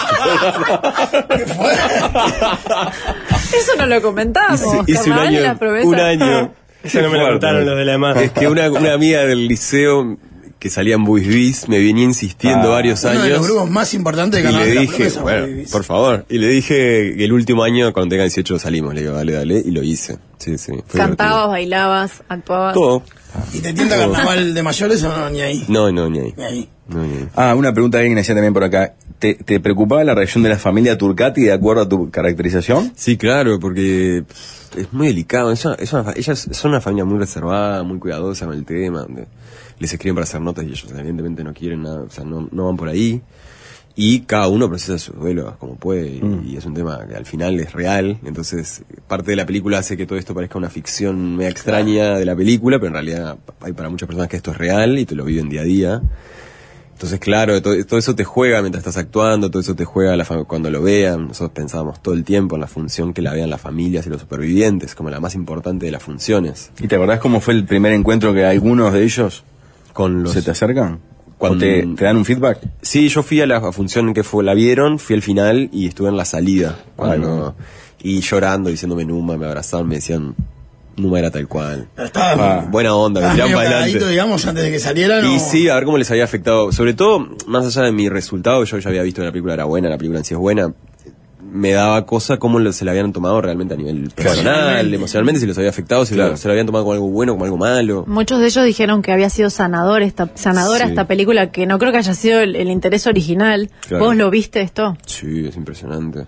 Eso no lo comentamos. Hice, hice un año, un año. Eso no me lo contaron los de la EMA. Es que una, una amiga del liceo que salía en Buisbis me venía insistiendo Ah. varios Uno de los años. grupos más importantes Y de le de la dije, Promesa, bueno, por favor. Y le dije que el último año, cuando tenga 18, salimos. Le digo, dale, dale. Y lo hice. Sí, sí. fue Cantabas, bailabas, actuabas. Todo. ¿Y te tienta Carnaval de mayores o no? Ni ahí. No, no, ni ahí. Ni ahí. No, ni ahí. Ah, una pregunta que alguien hacía también por acá. ¿Te, te preocupaba la reacción de la familia Turcati de acuerdo a tu caracterización? Sí, claro, porque es muy delicado. Es una- es una fa- ellas son una familia muy reservada, muy cuidadosa con el tema. donde les escriben para hacer notas y ellos evidentemente no quieren nada, o sea, no, no van por ahí. Y cada uno procesa su duelo como puede. Y, y es un tema que al final es real. Entonces, parte de la película hace que todo esto parezca una ficción media extraña de la película, pero en realidad hay para muchas personas que esto es real y te lo viven día a día. Entonces, claro, todo, todo eso te juega mientras estás actuando, todo eso te juega la cuando lo vean. Nosotros pensábamos todo el tiempo en la función que la vean las familias y los supervivientes, como la más importante de las funciones. ¿Y te acordás cómo fue el primer encuentro que algunos de ellos Con los... se te acercan? Cuando- ¿O te, te dan un feedback? Sí, yo fui a la función que fue, la vieron, fui al final y estuve en la salida. Cuando, y llorando, diciéndome Numa, me abrazaron, me decían, Numa era tal cual. Ah, Buena onda, me medio para adelante. digamos, antes de que salieran. Y o- sí, a ver cómo les había afectado. Sobre todo, más allá de mi resultado, yo ya había visto que la película era buena, la película en sí es buena. Me daba cosa cómo se la habían tomado realmente a nivel personal, Emocionalmente. emocionalmente, si los había afectado, si Claro. lo- se lo habían tomado como algo bueno, como algo malo. Muchos de ellos dijeron que había sido sanador esta, sanadora Sí. esta película, que no creo que haya sido el, el interés original. Claro. ¿Vos lo viste esto? Sí, es impresionante.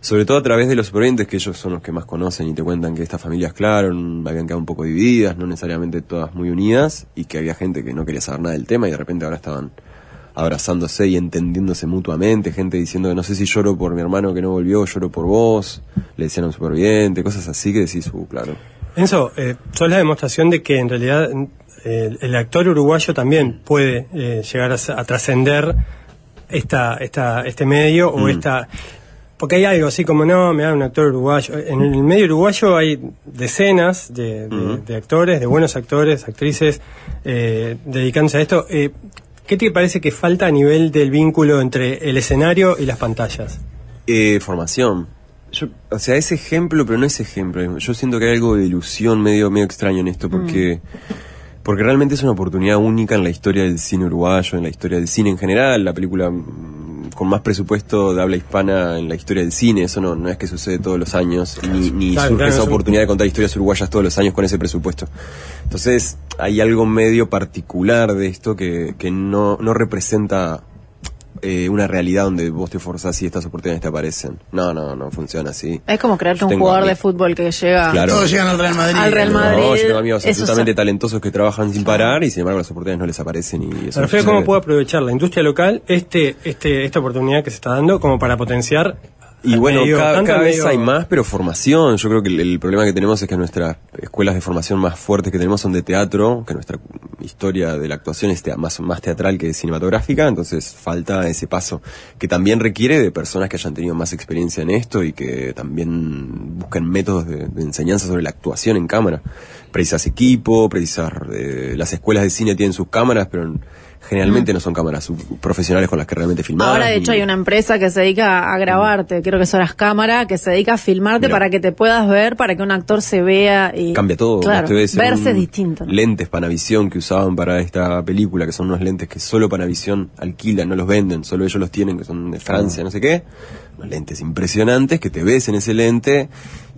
Sobre todo a través de los supervivientes, que ellos son los que más conocen y te cuentan que estas familias, claro, habían quedado un poco divididas, no necesariamente todas muy unidas, y que había gente que no quería saber nada del tema y de repente ahora estaban abrazándose y entendiéndose mutuamente, gente diciendo, no sé si lloro por mi hermano que no volvió, lloro por vos, le decían a un superviviente, cosas así que decís, uh, claro. Enzo, eh, sos la demostración de que en realidad eh, el actor uruguayo también puede eh, llegar a, trascender esta, esta, este medio o esta... Porque hay algo así como, no, me da un actor uruguayo. En el medio uruguayo hay decenas de, de- de actores, de buenos actores, actrices, eh, dedicándose a esto. Eh, ¿Qué te parece que falta a nivel del vínculo entre el escenario y las pantallas? Eh, formación. Yo, o sea, es ejemplo, pero no es ejemplo. Yo siento que hay algo de ilusión medio, medio extraño en esto, porque, porque realmente es una oportunidad única en la historia del cine uruguayo, en la historia del cine en general, la película mm, con más presupuesto de habla hispana en la historia del cine, eso no, no es que sucede todos los años, ni, ni Claro, surge claro, esa oportunidad de contar historias uruguayas todos los años con ese presupuesto. Entonces, hay algo medio particular de esto que, que no, no representa eh, una realidad donde vos te forzás y estas oportunidades te aparecen. No, no, no funciona así. Es como creerte Yo un jugador de fútbol que llega. Claro. Todos llegan al Real Madrid. Al Real No, Madrid, yo tengo amigos eso absolutamente talentosos que trabajan sin parar y sin embargo las oportunidades no les aparecen y eso a cómo puede aprovechar la industria local este, este, esta oportunidad que se está dando como para potenciar. Y bueno, cada, vez hay más, pero formación. Yo creo que el, el problema que tenemos es que nuestras escuelas de formación más fuertes que tenemos son de teatro, que nuestra historia de la actuación es más, más teatral que cinematográfica, entonces falta ese paso, que también requiere de personas que hayan tenido más experiencia en esto y que también busquen métodos de, de enseñanza sobre la actuación en cámara. Precisas equipo, precisas... eh, las escuelas de cine tienen sus cámaras, pero generalmente no son cámaras profesionales con las que realmente filmar. Ahora, de hecho, hay una empresa que se dedica a grabarte, creo que es Horas Cámara, que se dedica a filmarte Mira. para que te puedas ver, para que un actor se vea y... cambia todo. Claro, verse distinto. ¿no? Lentes Panavisión que usaban para esta película, que son unos lentes que solo Panavisión alquila, no los venden, solo ellos los tienen, que son de Francia, no sé qué. Lentes impresionantes que te ves en ese lente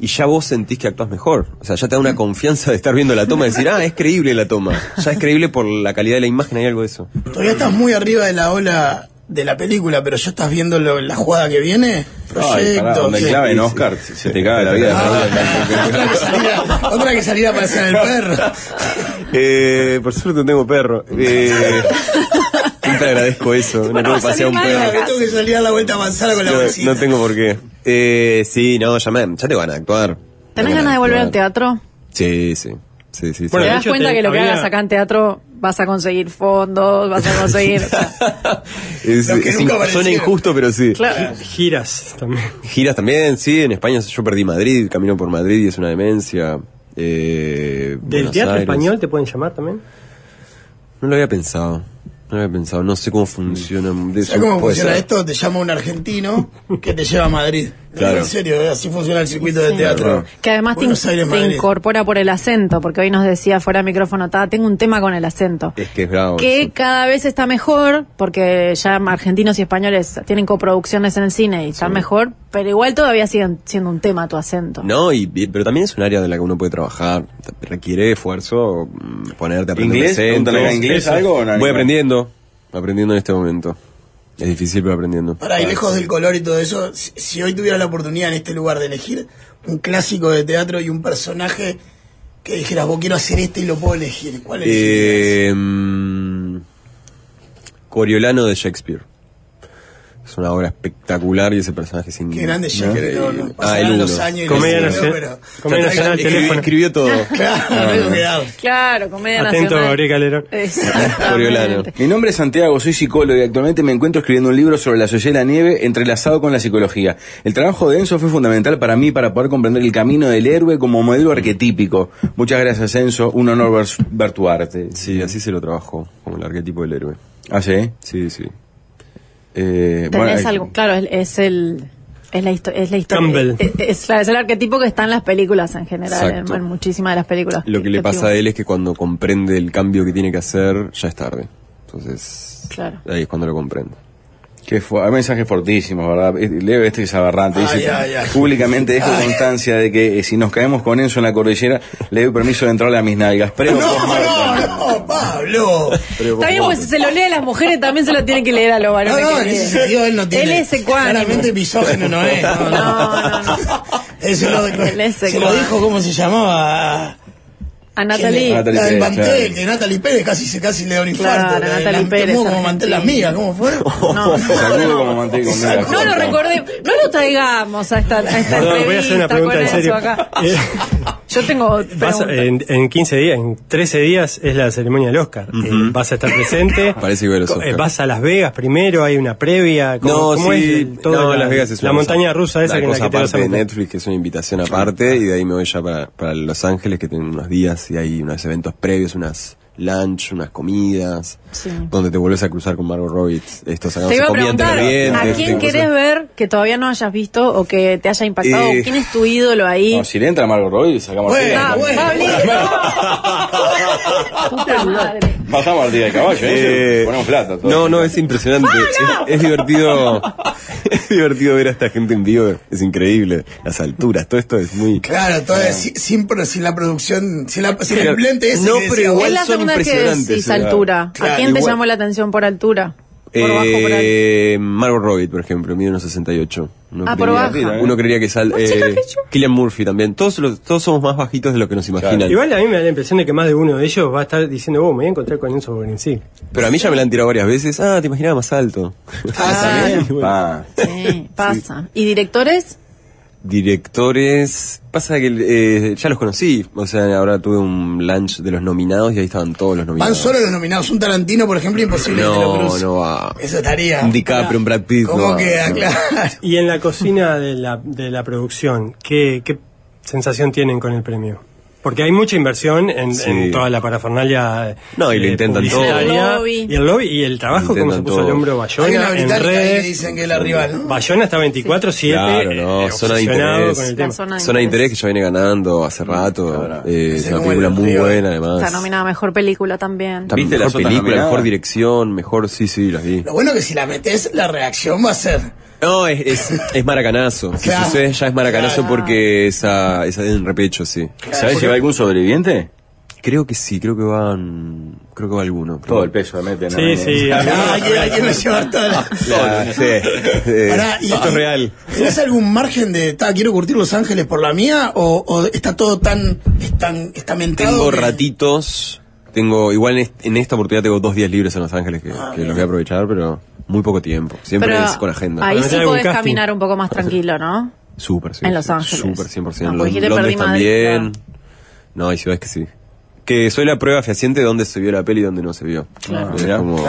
y ya vos sentís que actúas mejor. O sea, ya te da una confianza de estar viendo la toma y decir, ah, es creíble la toma. Ya es creíble por la calidad de la imagen, hay algo de eso. Todavía estás muy arriba de la ola de la película, pero ya estás viendo lo- la jugada que viene. Ay, Proyecto. pará, donde clave en Oscar, se se te caga la vida. Ah, otra, que saliera, otra que el perro. Eh, por suerte no tengo perro. Eh, siempre agradezco eso. No tengo que pasear un perro. Tengo que salir a la vuelta a manzana con la No, bolsita. no tengo por qué. Eh, sí, no, ya, me, ya te van a actuar. ¿Tenés ganas de volver al teatro? Sí, sí. Sí, sí, sí. Bueno, ¿Te das cuenta te- que lo que hagas acá en teatro vas a conseguir fondos, vas a conseguir... es, es suena injusto, pero sí. claro. Giras también. Giras también, sí. En España yo perdí Madrid, camino por Madrid y es una demencia. Eh, ¿Del Buenos teatro Aires. español te pueden llamar también? No lo había pensado. No había pensado. No sé cómo funciona. De ¿Sabes cómo funciona ser. esto? Te llama un argentino que te lleva a Madrid. Claro. En serio, ¿eh? así funciona el circuito de teatro. Que además te, Buenos in- Aires, te Madrid. incorpora por el acento, porque hoy nos decía fuera de micrófono, "Ta, tengo un tema con el acento. Es que es bravo. que eso. cada vez está mejor, porque ya argentinos y españoles tienen coproducciones en el cine y están mejor, pero igual todavía siguen siendo un tema tu acento. No, y, y- pero también es un área de la que uno puede trabajar. Requiere esfuerzo, mm, ponerte a aprender ¿Inglés? acá, ¿inglés algo no? Voy aprendiendo. Aprendiendo en este momento. Es difícil, pero aprendiendo. Para ir lejos del color y todo eso, si, hoy tuviera la oportunidad en este lugar de elegir un clásico de teatro y un personaje que dijeras, vos quiero hacer este y lo puedo elegir, ¿cuál elegirías? Eh, Coriolano de Shakespeare. Es una obra espectacular y ese personaje es increíble. Qué grande Shakespeare, no, no, Ah, pasarán el los años y Comedia nacional- pero- Comedia nacional, teléfono. Escribió todo. Claro, dar. Claro, comedia Atento, nacional. Gabriel Calderón. Coriolano. Mi nombre es Santiago, soy psicólogo y actualmente me encuentro escribiendo un libro sobre la sociedad de la nieve entrelazado con la psicología. El trabajo de Enzo fue fundamental para mí para poder comprender el camino del héroe como modelo arquetípico. Muchas gracias Enzo, un honor ver, ver tu arte. Sí, así se lo trabajó, como el arquetipo del héroe. ¿Ah, sí? Sí, sí. Eh, Tenés bueno, algo, claro, es, es el... Es la, histo- es la historia. Campbell. Es, es la- es el arquetipo que está en las películas en general, en, muchísimas de las películas. Lo que le pasa a él es que cuando comprende el cambio que tiene que hacer, ya es tarde. Entonces, Claro. ahí es cuando lo comprende. Que fue, hay mensajes fortísimos, ¿verdad? Leo este es aberrante. Ay, Dice, ay, ay. públicamente dejo Ay. constancia de que eh, si nos caemos con Enzo en la cordillera, le doy permiso de entrarle a mis nalgas. Prego, No, no, no, Pablo. boludo. Está bien, pues si se lo lee a las mujeres, también se lo tienen que leer a los No, varones. no, en que ese sentido él no tiene. Él es ecuánime. Claramente misógeno no es. No, no. No, no, no. Eso lo, Él es se lo dijo, ¿cómo se llamaba? A Natalie. A Natalie La Pérez, mantel, claro. que Natalie Pérez casi se casi le da un Claro, infarto. La- Natalie la- Pérez, tomó como mantel las argentina. migas, ¿cómo fue? No, lo recordé, no lo traigamos a esta, a esta Perdón, voy a hacer una entrevista pregunta con en eso serio. acá. Eh, Yo tengo vas preguntas. a- en, en 15 días, en 13 días es la ceremonia del Oscar. Eh, vas a estar presente. Parece a los eh, Oscar. vas a Las Vegas primero, hay una previa. ¿Cómo, No, cómo sí, es todo no, la, Las Vegas es la una montaña cosa- rusa esa la que en la cosa que te vas a de. Netflix, que es una invitación aparte, y de ahí me voy ya para, para Los Ángeles, que tienen unos días y hay unos eventos previos, unas lunch, unas comidas, Sí. donde te vuelves a cruzar con Margot Robbie. Esto Te iba a preguntar, ¿a quién querés ver que todavía no hayas visto o que te haya impactado? Eh, ¿Quién es tu ídolo ahí? No, si le entra Margot Robbie, sacamos Bueno, Ah, bueno. Bajamos al día de caballo, ¿eh? ponemos plata. todo. No, no, es impresionante. Es, es divertido. Es divertido ver a esta gente en vivo. Es increíble. Las alturas, todo esto es muy. Claro, todo es sin, sin, la producción, sin, la, sin el lente ese No, pero igual es la son que decís altura. ¿A quién te llamó la atención por altura? Por bajo, por. Eh, Margot Robbie, por ejemplo, mide unos 68. Uno Ah, por creería- baja. Uno creería que sal. Chica Eh. Killian Murphy también. Todos, los, todos somos más bajitos de lo que nos imaginan. Igual a mí me da la impresión de que más de uno de ellos va a estar diciendo, oh, me voy a encontrar con Enzo Borenzi. Pero a mí ya me la han tirado varias veces. Ah, te imaginaba más alto. Ah, sí. Ah, Sí, pasa. ¿Y directores? Directores. Pasa que eh, ya los conocí. O sea, ahora tuve un lunch de los nominados y ahí estaban todos los Van nominados. solo los nominados. Un Tarantino, por ejemplo, imposible No, no va. Eso estaría. Un DiCaprio, un Brad Pitt. ¿Cómo no, queda? no. Claro. Y en la cocina de la, de la producción, ¿qué, ¿qué sensación tienen con el premio? Porque hay mucha inversión en, Sí. en toda la parafernalia No, y lo intentan todo. El. Y el lobby y el trabajo como se puso todo. al hombro Hay una Bayona en ahí que redes. dicen que es la rival, ¿no? Bayona está 24-7 Claro, no, eh, zona de interés. con el La tema. zona de Zona de interés que ya viene ganando hace rato. Eh, es una película el muy río. buena, además. Está nominada a Mejor Película también. ¿Viste mejor las otras película, mejor dirección, mejor. Sí, sí, las vi. Lo bueno que si la metes, la reacción va a ser. No, es, es, es maracanazo. Si Claro. sucede ya es maracanazo Claro. porque esa, esa en repecho, sí. ¿Sabes si va algún sobreviviente? Creo que sí, creo que van. Creo que va alguno. Todo el peso le meten. Sí, sí. Ah, hay que- hay que me llevar toda la. Ah, sí. Eh, Pará, y- esto es real. ¿Tenés algún margen de, ta, quiero curtir Los Ángeles por la mía? ¿O, o está todo tan, es tan estamentado? Tengo que- ratitos. Tengo, igual en, est- en esta oportunidad tengo dos días libres en Los Ángeles que, que los voy a aprovechar, pero muy poco tiempo. Siempre Pero es con agenda. ahí sí podés casting. caminar un poco más tranquilo, ¿no? Súper, sí. En Los sí, Ángeles. Súper, 100%. No, dijiste, Londres perdí Madrid, también. No, hay ciudades que sí. Que soy la prueba fehaciente de dónde se vio la peli y dónde no se vio. Claro. Como-.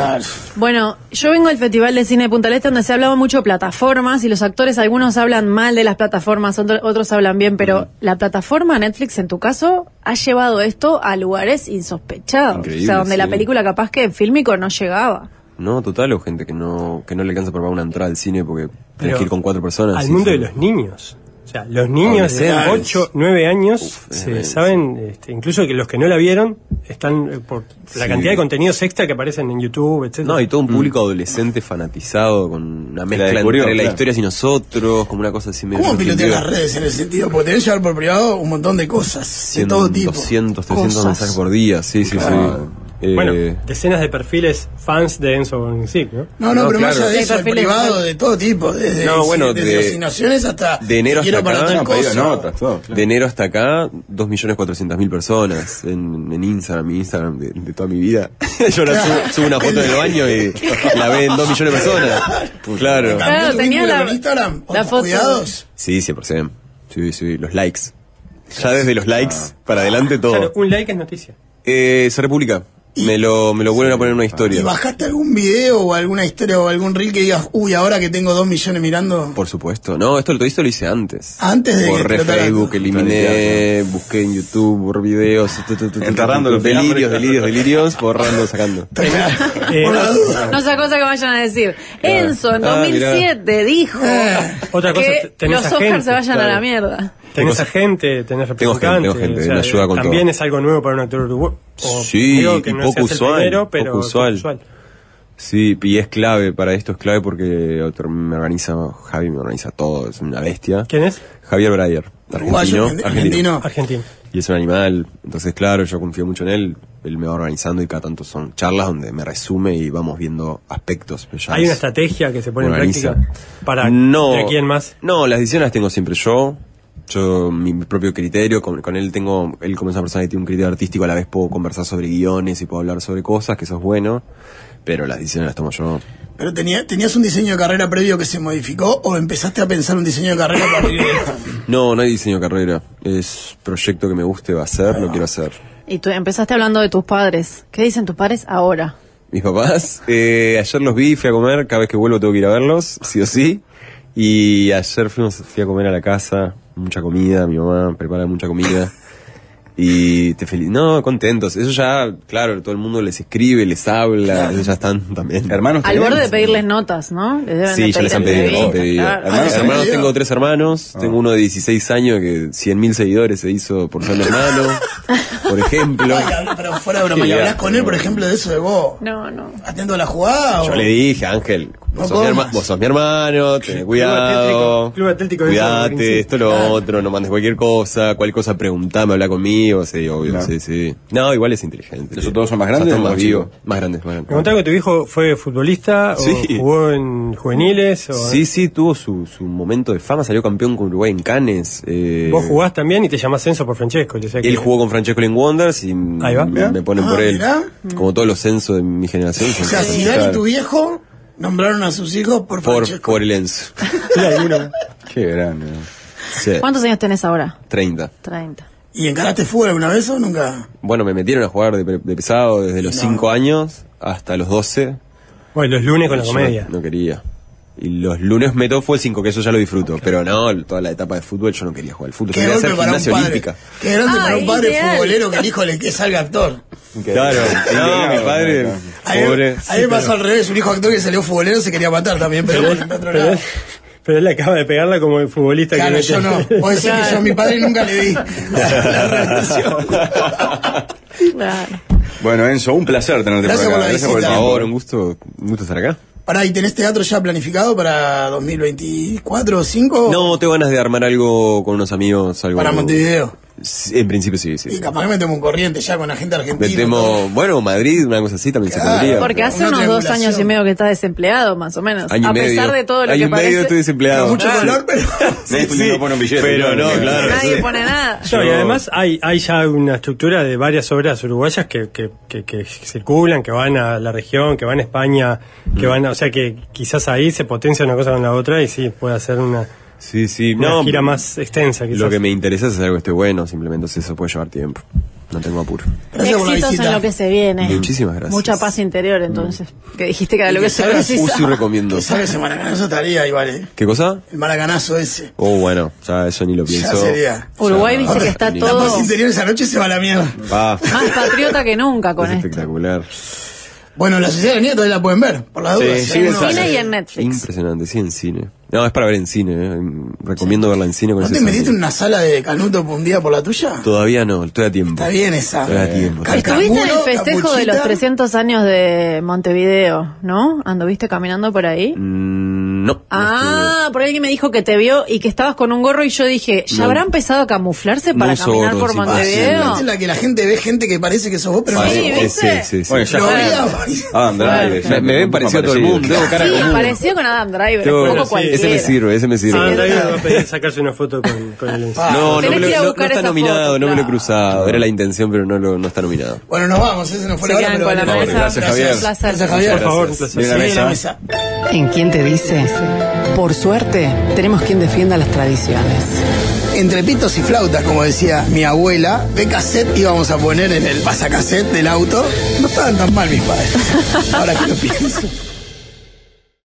Bueno, yo vengo del Festival de Cine de Punta del Este donde se ha hablado mucho de plataformas y los actores, algunos hablan mal de las plataformas, otro- otros hablan bien, pero la plataforma Netflix, en tu caso, ha llevado esto a lugares insospechados. Increíble, o sea, donde la película capaz que en fílmico no llegaba. No, total, o gente que no, que no le alcanza para pagar una entrada al cine porque tienes Pero que ir con cuatro personas. Al sí, mundo sí. de los niños. O sea, los niños de Adolescentes. 8, 9 años Uf, se saben, este, incluso que los que no la vieron, están eh, por la Sí. cantidad de contenidos extra que aparecen en YouTube, etc. No, y todo un público adolescente fanatizado con una mezcla descubrió, entre la claro. historia y nosotros, como una cosa así medio. ¿Cómo pilotear las redes en ese sentido? Porque tenés que llevar por privado un montón de cosas, de 100, todo tipo. 200, 300 Cosas. mensajes por día, sí, sí, Claro. sí. Eh, Bueno, decenas de perfiles fans de Enzo Borenzik, ¿no? No, no, No, pero más claro. allá de eso, el perfiles privado de todo tipo, desde, No, bueno, desde de- asignaciones hasta de enero quiero hasta para acá, tal No, pedido cosa. notas, todo. claro. De enero hasta acá, 2.400.000 personas en, en Instagram, mi Instagram de, de toda mi vida. Yo ahora subo, subo una foto del baño y la ven 2 millones de personas. Claro. ¿Cambió Claro, tenía la- con Instagram? ¿O la foto. cuidados? Sí, 100%. Sí, sí, los likes. Ya desde los likes para adelante todo. Claro, un like es noticia. Eh, se republica. Me lo, me lo vuelven a poner en una ¿Y historia. bajaste algún video o alguna historia o algún reel que digas, uy, ahora que tengo dos millones mirando? Por supuesto. No, esto todo esto lo hice antes. Antes de que Borré explotara Facebook, eliminé, busqué en YouTube, borré videos, Enterrando los delirios, delirios, delirios, borrando, sacando. Eh, Por la duda. No sea cosa que vayan a decir. Enzo en Ah, 2007 dijo Eh. Otra cosa, que tenés los a Oscars se vayan a la mierda. Tenés agente, tenés Tengo gente, representante. tengo gente, o sea, me ayuda con También todo. es algo nuevo para un actor uruguayo. O Sí, digo que y no poco seas el usual, primero, pero poco usual. Sí, y es clave, para esto es clave porque otro- me organiza, Javi me organiza todo, es una bestia. ¿Quién es? Javier Breyer, argentino, argentino. Argentino. Y es un animal, entonces claro, yo confío mucho en él. él me va organizando y cada tanto son charlas donde me resume y vamos viendo aspectos. pero ya ¿Hay es- una estrategia que se pone en práctica para no, de aquí en más? No, las decisiones las tengo siempre yo. Yo, mi propio criterio, con, con él tengo, él como esa persona que tiene un criterio artístico, a la vez puedo conversar sobre guiones y puedo hablar sobre cosas, que eso es bueno, pero las decisiones las tomo yo. Pero tenía, ¿tenías un diseño de carrera previo que se modificó o empezaste a pensar un diseño de carrera a partir de esto? No, no hay diseño de carrera, es proyecto que me guste, va a hacer, lo quiero hacer. Y tú empezaste hablando de tus padres. ¿Qué dicen tus padres ahora? Mis papás, eh, ayer los vi, fui a comer, cada vez que vuelvo tengo que ir a verlos, sí o sí. Y ayer fuimos, fui a comer a la casa, mucha comida, mi mamá prepara mucha comida. Y te feliz, no, contentos. Eso ya, claro, todo el mundo les escribe, les habla, ellos ya están también. Hermanos. Al borde de pedirles notas, ¿no? Les deben Sí, de ya les han pedir pedido, les han pedido. claro. Hermanos, Ah, ¿les han hermanos, pedido? tengo tres hermanos, tengo uno de 16 años que 100.000 seguidores se hizo por ser hermano, por ejemplo. Pero fuera de broma, ¿y hablas con él, por ejemplo, de eso de vos? No, no. ¿Atento a la jugada? Yo o- le dije, Ángel, vos, sos mi, herma- vos sos mi hermano, ten Club cuidado, Atlético- Club Atlético de cuidate, esto, lo Claro. otro, no mandes cualquier cosa, cualquier cosa preguntame, habla conmigo, sí, obvio, No. sí, sí. No, igual es inteligente. ¿Esos todos son más grandes o más más vivos, más grandes, más Me grandes. contaron que tu hijo fue futbolista Sí. o jugó en juveniles. O, Sí, sí, tuvo su, su momento de fama, salió campeón con Uruguay en Cannes. eh, Vos jugás también y te llamás Censo por Francesco. yo sé que- Él jugó con Francesco en Wonders y me, ponen Ah, por él. mirá. Como todos los censos de mi generación. O sea, y Claro. tu viejo nombraron a sus hijos por por, Francesco. por el Enzo. Sí, alguno. Qué grande. Sí, ¿Cuántos años tenés ahora? 30. 30. ¿Y encaraste fútbol alguna vez o nunca? Bueno, me metieron a jugar de, de pesado desde los No. 5 años hasta los 12. Bueno, los lunes con la comedia. No quería. Y los lunes meto fue el 5, que eso ya lo disfruto. Pero no, toda la etapa de fútbol yo no quería jugar al fútbol. Yo Qué quería hacer para un gimnasia padre. olímpica. Qué grande Ah, para un padre ideal. futbolero que el hijo le que salga actor. Claro, no, mi padre, A mí, pobre. a mí me pasó al revés, un hijo actor que salió futbolero se quería matar también, pero bueno, en otro Pero, lado. pero él acaba de pegarla como el futbolista Claro, que yo no. Vos decís que yo a mi padre nunca le di la. Bueno, Enzo, un placer tenerte Gracias por por acá. la Gracias por el. Por favor, un gusto, un gusto estar acá. Pará, ¿y tenés teatro ya planificado para 2024 o 5? No, tengo ganas de armar algo con unos amigos. Algo Para Montevideo. Sí, En principio sí, sí. Y capaz que metemos un corriente ya con la gente argentina. todo. Metemos, bueno, Madrid, una cosa así también Claro. se podría. Porque hace unos dos años y medio que está desempleado, más o menos. Año a medio. pesar de todo lo Año que y medio estoy desempleado. Con mucho Ah, dolor, pero... Sí, sí, no pone un billete. Pero no, claro. Nadie sí. pone nada. No, y además hay, hay ya una estructura de varias obras uruguayas que, que, que, que circulan, que van a la región, que van a España, que van a, o sea que quizás ahí se potencia una cosa con la otra y sí, puede hacer una, Sí, sí, una no. gira más extensa quizás. Lo que me interesa es hacer algo que esté bueno, simplemente entonces eso puede llevar tiempo. No tengo apuro. Gracias Éxitos en lo que se viene. Muchísimas gracias. Mucha paz interior, entonces. Que dijiste que era lo que que se precisa. Uso y recomiendo. Salga ese maracanazo estaría igual, ¿eh? ¿Qué cosa? El maracanazo ese. Oh, bueno, ya eso ni lo Ya pienso. sería. Uruguay Ya, dice que está ni- La todo paz interior esa noche se va a la mierda. Va. más patriota que nunca con es esto. espectacular. Bueno, la sociedad de la niña todavía la pueden ver, por las Sí, dudas. sí, En cine y en Netflix. Impresionante, sí, en cine. No, es para ver en cine. eh. Recomiendo verla en cine con ¿No te metiste en una sala de Canuto por un día por la tuya? Todavía no, estoy a tiempo. Está bien esa. Estoy a tiempo. Cal- Estuviste en el festejo de los capuchita. 300 años de Montevideo, ¿no? ¿Anduviste caminando por ahí? Mm, no. no Ah, por alguien me dijo que te vio y que estabas con un gorro y yo dije, ¿ya No. habrá empezado a camuflarse No para uso caminar gorro, por sí. Montevideo? Es la que la gente ve gente que parece que sos vos, pero Sí, no vos. Sí, sí, sí. Bueno, ya veía. Adam Driver. Me, me ven parecido a todo el mundo. Tengo cara Sí, común. pareció con Adam Driver, Tengo- un poco sí, cualquiera. ese me sirve, ese me sirve. Ah, Andrés claro. va a pedir sacarse una foto con, con el Ah. No, no, me lo- no- no está nominado, foto, no me lo he cruzado. Era la intención, pero no, lo, no está nominado. Bueno, nos vamos, ese nos fue la hora. Gracias, Javier. Gracias, Javier. Por favor, un placer. ¿En quién te dice? Por suerte, tenemos quien defienda las tradiciones. Entre pitos y flautas, como decía mi abuela, de cassette íbamos a poner en el pasacassette del auto. No estaban tan mal mis padres. Ahora que lo pienso.